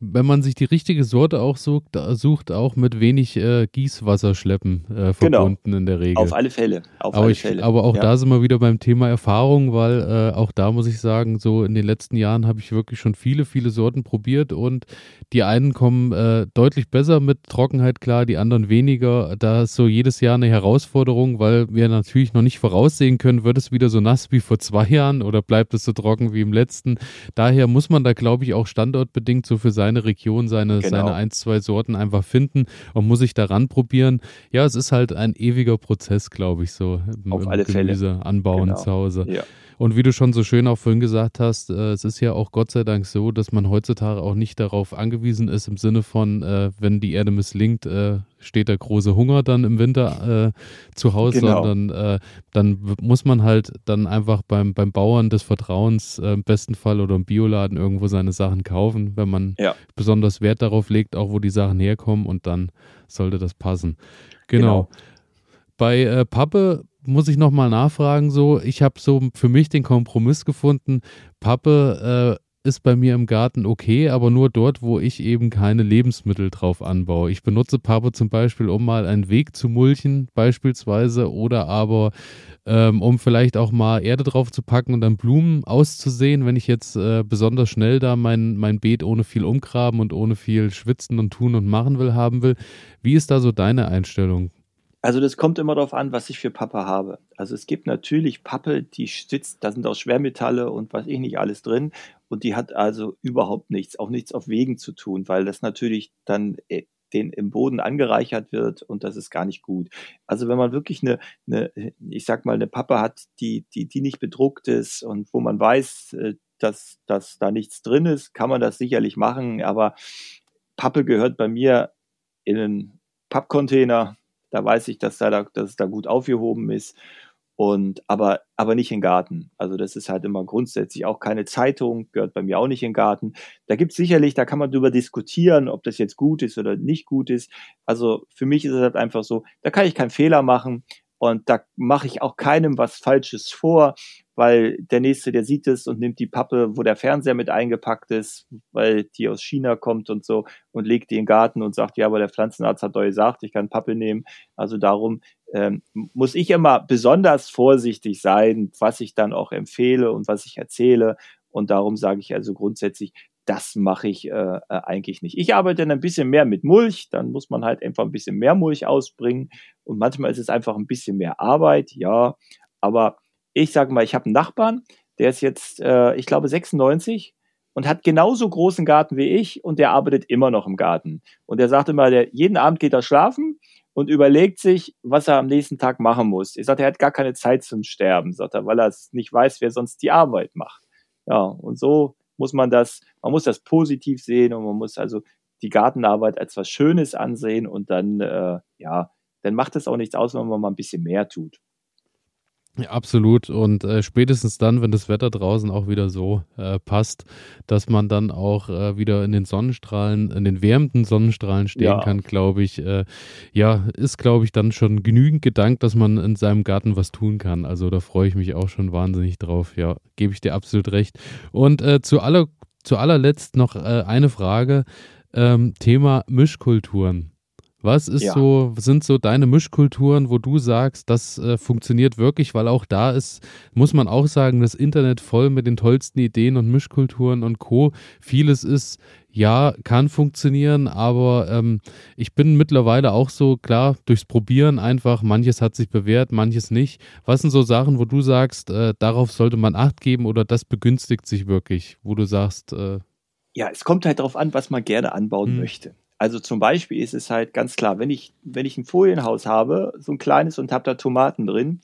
wenn man sich die richtige Sorte auch sucht, sucht auch mit wenig äh, Gießwasserschleppen äh, genau. verbunden genau. in der Regel. Auf alle Fälle. Auf aber, alle ich, Fälle. aber auch ja. da sind wir wieder beim Thema Erfahrung, weil äh, auch da muss ich sagen, so in den letzten Jahren habe ich wirklich schon viele, viele Sorten probiert und die einen kommen äh, deutlich besser mit Trockenheit klar, die anderen weniger. Da ist so jedes Jahr eine Herausforderung, weil wir natürlich noch nicht voraussehen können, wird es wieder so nass wie vor zwei Jahren oder bleibt es so trocken wie im letzten. Daher muss man da, glaube ich, auch standortbedingt so für sein seine Region, seine, genau. seine ein, zwei Sorten einfach finden und muss sich daran probieren. Ja, es ist halt ein ewiger Prozess, glaube ich, so im, Auf alle Gemüse Fälle. anbauen genau. zu Hause. Ja. Und wie du schon so schön auch vorhin gesagt hast, äh, es ist ja auch Gott sei Dank so, dass man heutzutage auch nicht darauf angewiesen ist, im Sinne von, äh, wenn die Erde misslingt, äh, steht der große Hunger dann im Winter äh, zu Hause, genau. sondern äh, dann muss man halt dann einfach beim, beim Bauern des Vertrauens äh, im besten Fall oder im Bioladen irgendwo seine Sachen kaufen, wenn man ja. besonders Wert darauf legt, auch wo die Sachen herkommen und dann sollte das passen. Genau. genau. Bei äh, Pappe muss ich nochmal nachfragen, so, ich habe so für mich den Kompromiss gefunden, Pappe äh, ist bei mir im Garten okay, aber nur dort, wo ich eben keine Lebensmittel drauf anbaue. Ich benutze Pappe zum Beispiel, um mal einen Weg zu mulchen, beispielsweise, oder aber ähm, um vielleicht auch mal Erde drauf zu packen und dann Blumen auszusehen, wenn ich jetzt äh, besonders schnell da mein, mein Beet ohne viel umgraben und ohne viel schwitzen und tun und machen will, haben will. Wie ist da so deine Einstellung? Also das kommt immer darauf an, was ich für Pappe habe. Also es gibt natürlich Pappe, die sitzt, da sind auch Schwermetalle und was ich nicht alles drin. Und die hat also überhaupt nichts, auch nichts auf Wegen zu tun, weil das natürlich dann äh, den im Boden angereichert wird und das ist gar nicht gut. Also wenn man wirklich eine, eine ich sag mal, eine Pappe hat, die, die, die nicht bedruckt ist und wo man weiß, äh, dass, dass da nichts drin ist, kann man das sicherlich machen. Aber Pappe gehört bei mir in einen Pappcontainer da weiß ich, dass, da, dass es da gut aufgehoben ist. Und, aber, aber nicht im Garten. Also das ist halt immer grundsätzlich auch keine Zeitung, gehört bei mir auch nicht im Garten. Da gibt es sicherlich, da kann man drüber diskutieren, ob das jetzt gut ist oder nicht gut ist. Also für mich ist es halt einfach so, da kann ich keinen Fehler machen. Und da mache ich auch keinem was Falsches vor, weil der Nächste, der sieht es und nimmt die Pappe, wo der Fernseher mit eingepackt ist, weil die aus China kommt und so und legt die in den Garten und sagt, ja, aber der Pflanzenarzt hat doch gesagt, ich kann Pappe nehmen. Also darum ähm, muss ich immer besonders vorsichtig sein, was ich dann auch empfehle und was ich erzähle. Und darum sage ich also grundsätzlich, das mache ich äh, äh, eigentlich nicht. Ich arbeite dann ein bisschen mehr mit Mulch, dann muss man halt einfach ein bisschen mehr Mulch ausbringen und manchmal ist es einfach ein bisschen mehr Arbeit, ja, aber ich sage mal, ich habe einen Nachbarn, der ist jetzt, äh, ich glaube, 96 und hat genauso großen Garten wie ich und der arbeitet immer noch im Garten. Und der sagt immer, der, jeden Abend geht er schlafen und überlegt sich, was er am nächsten Tag machen muss. Ich sage, er hat gar keine Zeit zum Sterben, sagt er, weil er nicht weiß, wer sonst die Arbeit macht. Ja, und so muss man das, man muss das positiv sehen und man muss also die Gartenarbeit als was Schönes ansehen und dann, äh, ja, dann macht es auch nichts aus, wenn man mal ein bisschen mehr tut. Ja, absolut. Und äh, spätestens dann, wenn das Wetter draußen auch wieder so äh, passt, dass man dann auch äh, wieder in den Sonnenstrahlen, in den wärmenden Sonnenstrahlen stehen ja. kann, glaube ich, äh, ja, ist, glaube ich, dann schon genügend Gedank, dass man in seinem Garten was tun kann. Also da freue ich mich auch schon wahnsinnig drauf. Ja, gebe ich dir absolut recht. Und äh, zu, aller, zu allerletzt noch äh, eine Frage. Ähm, Thema Mischkulturen. Was ist ja. so, sind so deine Mischkulturen, wo du sagst, das äh, funktioniert wirklich, weil auch da ist, muss man auch sagen, das Internet voll mit den tollsten Ideen und Mischkulturen und Co. Vieles ist, ja, kann funktionieren, aber ähm, ich bin mittlerweile auch so, klar, durchs Probieren einfach, manches hat sich bewährt, manches nicht. Was sind so Sachen, wo du sagst, äh, darauf sollte man Acht geben oder das begünstigt sich wirklich, wo du sagst, äh, ja, es kommt halt darauf an, was man gerne anbauen hm. möchte. Also zum Beispiel ist es halt ganz klar, wenn ich, wenn ich ein Folienhaus habe, so ein kleines und habe da Tomaten drin,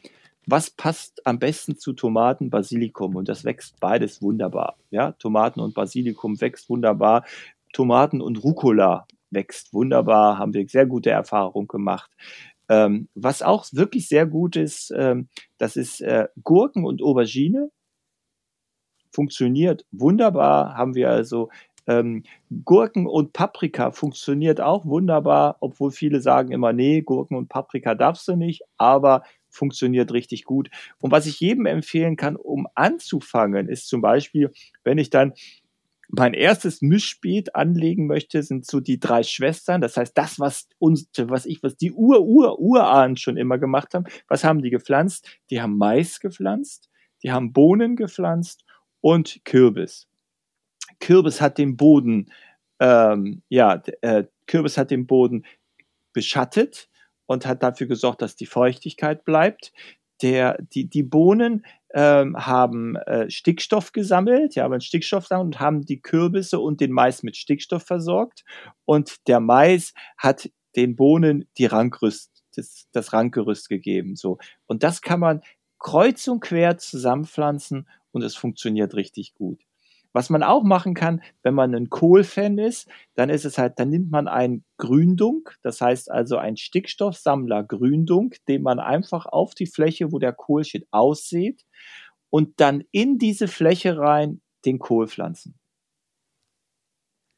was passt am besten zu Tomaten, Basilikum? Und das wächst beides wunderbar. Ja, Tomaten und Basilikum wächst wunderbar. Tomaten und Rucola wächst wunderbar, haben wir sehr gute Erfahrungen gemacht. Ähm, was auch wirklich sehr gut ist, ähm, das ist äh, Gurken und Aubergine. Funktioniert wunderbar. Haben wir also ähm, Gurken und Paprika funktioniert auch wunderbar, obwohl viele sagen immer, nee, Gurken und Paprika darfst du nicht, aber funktioniert richtig gut. Und was ich jedem empfehlen kann, um anzufangen, ist zum Beispiel, wenn ich dann mein erstes Mischbeet anlegen möchte, sind so die drei Schwestern. Das heißt, das, was uns, was ich, was die Ur, Ur, Urahnen schon immer gemacht haben. Was haben die gepflanzt? Die haben Mais gepflanzt, die haben Bohnen gepflanzt und Kürbis. Kürbis hat den Boden, ähm, ja, äh, Kürbis hat den Boden beschattet und hat dafür gesorgt, dass die Feuchtigkeit bleibt. Der, die, die Bohnen ähm, haben äh, Stickstoff gesammelt, ja, aber Stickstoff und haben die Kürbisse und den Mais mit Stickstoff versorgt. Und der Mais hat den Bohnen die Rankrüst, das, das Rankgerüst gegeben. So. Und das kann man kreuz und quer zusammenpflanzen und es funktioniert richtig gut. Was man auch machen kann, wenn man ein Kohl-Fan ist, dann ist es halt, dann nimmt man ein Gründunk, das heißt also ein Stickstoffsammler Gründunk, den man einfach auf die Fläche, wo der Kohl steht, aussät und dann in diese Fläche rein den Kohl pflanzen.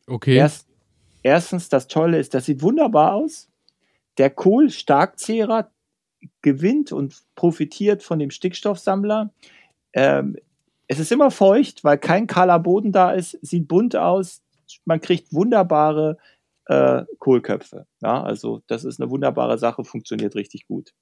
Okay. Erst, erstens, das Tolle ist, das sieht wunderbar aus. Der Kohl, Starkzehrer, gewinnt und profitiert von dem Stickstoffsammler. Ähm, es ist immer feucht, weil kein kahler Boden da ist, sieht bunt aus, man kriegt wunderbare äh, Kohlköpfe. Ja, also das ist eine wunderbare Sache, funktioniert richtig gut.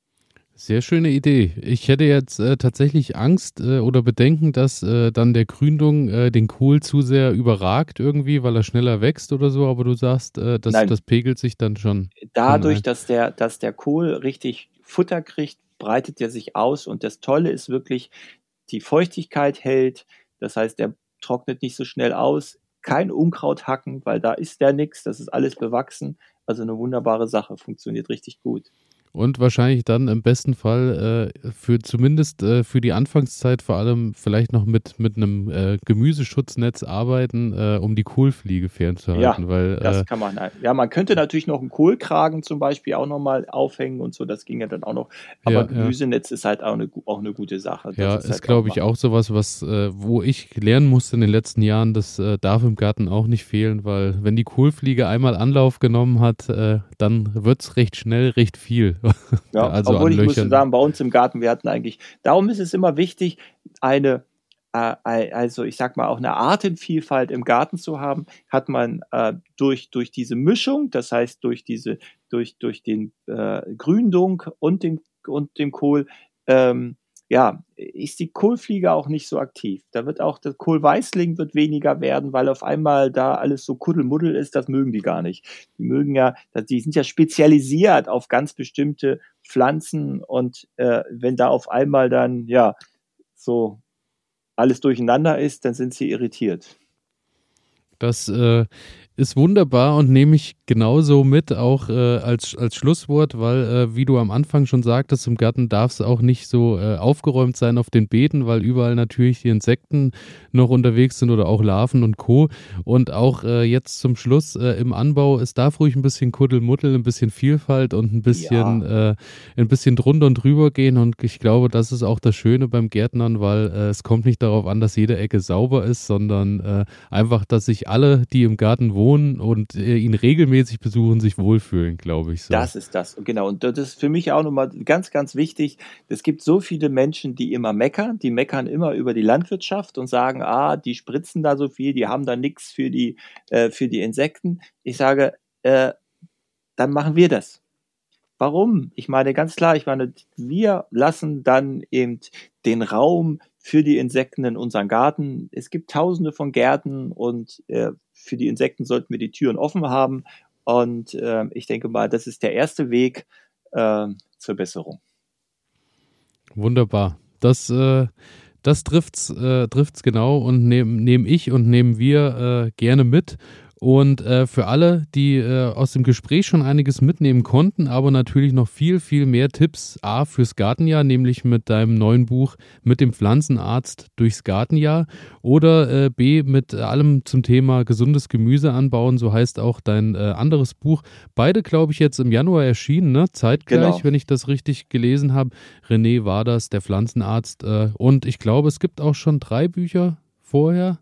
Sehr schöne Idee. Ich hätte jetzt äh, tatsächlich Angst äh, oder Bedenken, dass äh, dann der Gründung äh, den Kohl zu sehr überragt irgendwie, weil er schneller wächst oder so, aber du sagst, äh, das, das pegelt sich dann schon. Dadurch, dass der, dass der Kohl richtig Futter kriegt, breitet er sich aus und das Tolle ist wirklich, die Feuchtigkeit hält. Das heißt, der trocknet nicht so schnell aus. Kein Unkraut hacken, weil da ist der nix. Das ist alles bewachsen. Also eine wunderbare Sache. Funktioniert richtig gut und wahrscheinlich dann im besten Fall äh, für zumindest äh, für die Anfangszeit vor allem vielleicht noch mit, mit einem äh, Gemüseschutznetz arbeiten, äh, um die Kohlfliege fernzuhalten. Ja, weil, das äh, kann man. Ja, man könnte natürlich noch einen Kohlkragen zum Beispiel auch nochmal aufhängen und so, das ging ja dann auch noch. Aber ja, Gemüsenetz ja. ist halt auch eine, auch eine gute Sache. Das ja, ist, halt glaube ich auch sowas, was, äh, wo ich lernen musste in den letzten Jahren, das darf im Garten auch nicht fehlen, weil wenn die Kohlfliege einmal Anlauf genommen hat, dann wird es recht schnell recht viel. Ja, also obwohl ich muss sagen, bei uns im Garten, wir hatten eigentlich, darum ist es immer wichtig, eine, äh, also ich sag mal auch eine Artenvielfalt im Garten zu haben, hat man äh, durch, durch diese Mischung, das heißt durch diese, durch, durch den äh, Gründung und den, und dem Kohl, ähm, ja, ist die Kohlfliege auch nicht so aktiv. Da wird auch der Kohlweißling wird weniger werden, weil auf einmal da alles so Kuddelmuddel ist, das mögen die gar nicht. Die mögen ja, die sind ja spezialisiert auf ganz bestimmte Pflanzen und äh, wenn da auf einmal dann, ja, so alles durcheinander ist, dann sind sie irritiert. Das äh, ist wunderbar und nehme ich genauso mit, auch äh, als, als Schlusswort, weil, äh, wie du am Anfang schon sagtest, im Garten darf es auch nicht so äh, aufgeräumt sein auf den Beeten, weil überall natürlich die Insekten noch unterwegs sind oder auch Larven und Co. Und auch äh, jetzt zum Schluss äh, im Anbau, es darf ruhig ein bisschen Kuddelmuddel, ein bisschen Vielfalt und ein bisschen, ja. Äh, ein bisschen drunter und drüber gehen. Und ich glaube, das ist auch das Schöne beim Gärtnern, weil es kommt nicht darauf an, dass jede Ecke sauber ist, sondern einfach, dass sich alle, die im Garten wohnen, wohnen und äh, ihn regelmäßig besuchen, sich wohlfühlen, glaube ich. So. Das ist das, genau. Und das ist für mich auch nochmal ganz, ganz wichtig. Es gibt so viele Menschen, die immer meckern, die meckern immer über die Landwirtschaft und sagen, ah, die spritzen da so viel, die haben da nichts für die, äh, für die Insekten. Ich sage, äh, dann machen wir das. Warum? Ich meine ganz klar, ich meine, wir lassen dann eben den Raum für die Insekten in unseren Garten. Es gibt tausende von Gärten und äh, für die Insekten sollten wir die Türen offen haben. Und äh, ich denke mal, das ist der erste Weg äh, zur Besserung. Wunderbar. Das, äh, das trifft's, äh, trifft's genau und nehme nehm ich und nehmen wir äh, gerne mit. Und äh, für alle, die äh, aus dem Gespräch schon einiges mitnehmen konnten, aber natürlich noch viel, viel mehr Tipps A fürs Gartenjahr, nämlich mit deinem neuen Buch mit dem Pflanzenarzt durchs Gartenjahr oder äh, B mit allem zum Thema gesundes Gemüse anbauen, so heißt auch dein äh, anderes Buch. Beide, glaube ich, jetzt im Januar erschienen, ne? zeitgleich, genau. wenn ich das richtig gelesen habe. René war das, der Pflanzenarzt. Äh, und ich glaube, es gibt auch schon drei Bücher vorher.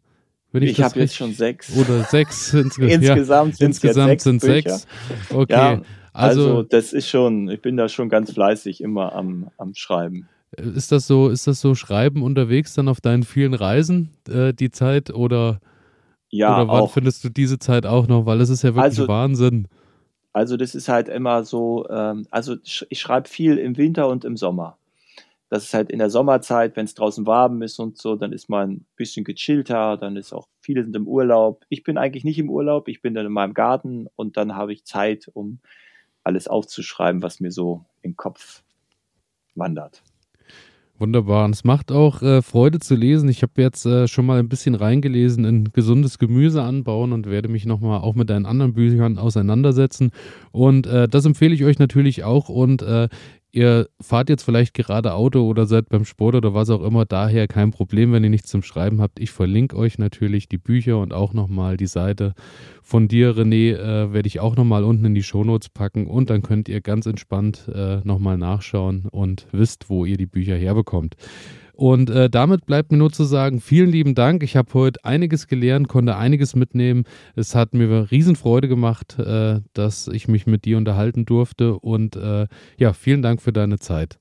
Ich ich habe jetzt schon sechs. Oder sechs insge insgesamt. Ja, insgesamt sind sechs. Okay. Ja, also, also, das ist schon, ich bin da schon ganz fleißig immer am, am Schreiben. Ist das so, ist das so Schreiben unterwegs dann auf deinen vielen Reisen, äh, die Zeit? Oder, ja, oder wann auch. findest du diese Zeit auch noch? Weil es ist ja wirklich also, Wahnsinn. Also das ist halt immer so, ähm, also ich schreibe viel im Winter und im Sommer. Das ist halt in der Sommerzeit, wenn es draußen warm ist und so, dann ist man ein bisschen gechillter, dann ist auch, viele sind im Urlaub. Ich bin eigentlich nicht im Urlaub, ich bin dann in meinem Garten und dann habe ich Zeit, um alles aufzuschreiben, was mir so im Kopf wandert. Wunderbar. Und es macht auch äh, Freude zu lesen. Ich habe jetzt äh, schon mal ein bisschen reingelesen in gesundes Gemüse anbauen und werde mich nochmal auch mit deinen anderen Büchern auseinandersetzen. Und äh, das empfehle ich euch natürlich auch. Und äh, ihr fahrt jetzt vielleicht gerade Auto oder seid beim Sport oder was auch immer, daher kein Problem, wenn ihr nichts zum Schreiben habt. Ich verlinke euch natürlich die Bücher und auch nochmal die Seite von dir, René, äh, werde ich auch nochmal unten in die Shownotes packen und dann könnt ihr ganz entspannt äh, nochmal nachschauen und wisst, wo ihr die Bücher herbekommt. Und äh, damit bleibt mir nur zu sagen, vielen lieben Dank. Ich habe heute einiges gelernt, konnte einiges mitnehmen. Es hat mir Riesenfreude gemacht, äh, dass ich mich mit dir unterhalten durfte. Und äh, ja, vielen Dank für deine Zeit.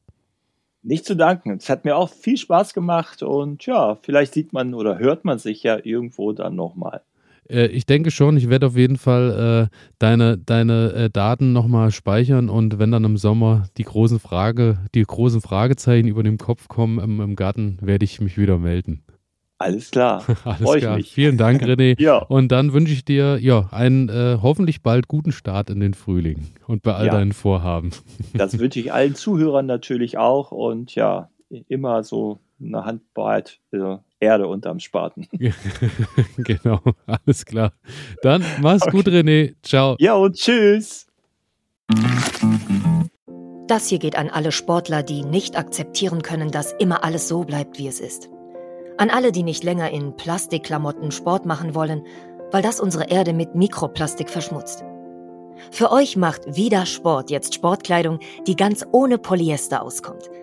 Nicht zu danken. Es hat mir auch viel Spaß gemacht und ja, vielleicht sieht man oder hört man sich ja irgendwo dann nochmal. Äh, ich denke schon, ich werde auf jeden Fall äh, deine, deine äh, Daten nochmal speichern und wenn dann im Sommer die großen Frage, die großen Fragezeichen über dem Kopf kommen im, im Garten, werde ich mich wieder melden. Alles klar. Alles klar. Vielen Dank, René. ja. Und dann wünsche ich dir ja einen äh, hoffentlich bald guten Start in den Frühling und bei all ja. deinen Vorhaben. das wünsche ich allen Zuhörern natürlich auch und ja, immer so eine Handbreit äh, Erde unterm Spaten. genau, alles klar. Dann mach's okay. gut, René. Ciao. Ja, und tschüss. Das hier geht an alle Sportler, die nicht akzeptieren können, dass immer alles so bleibt, wie es ist. An alle, die nicht länger in Plastikklamotten Sport machen wollen, weil das unsere Erde mit Mikroplastik verschmutzt. Für euch macht wieder Sport jetzt Sportkleidung, die ganz ohne Polyester auskommt –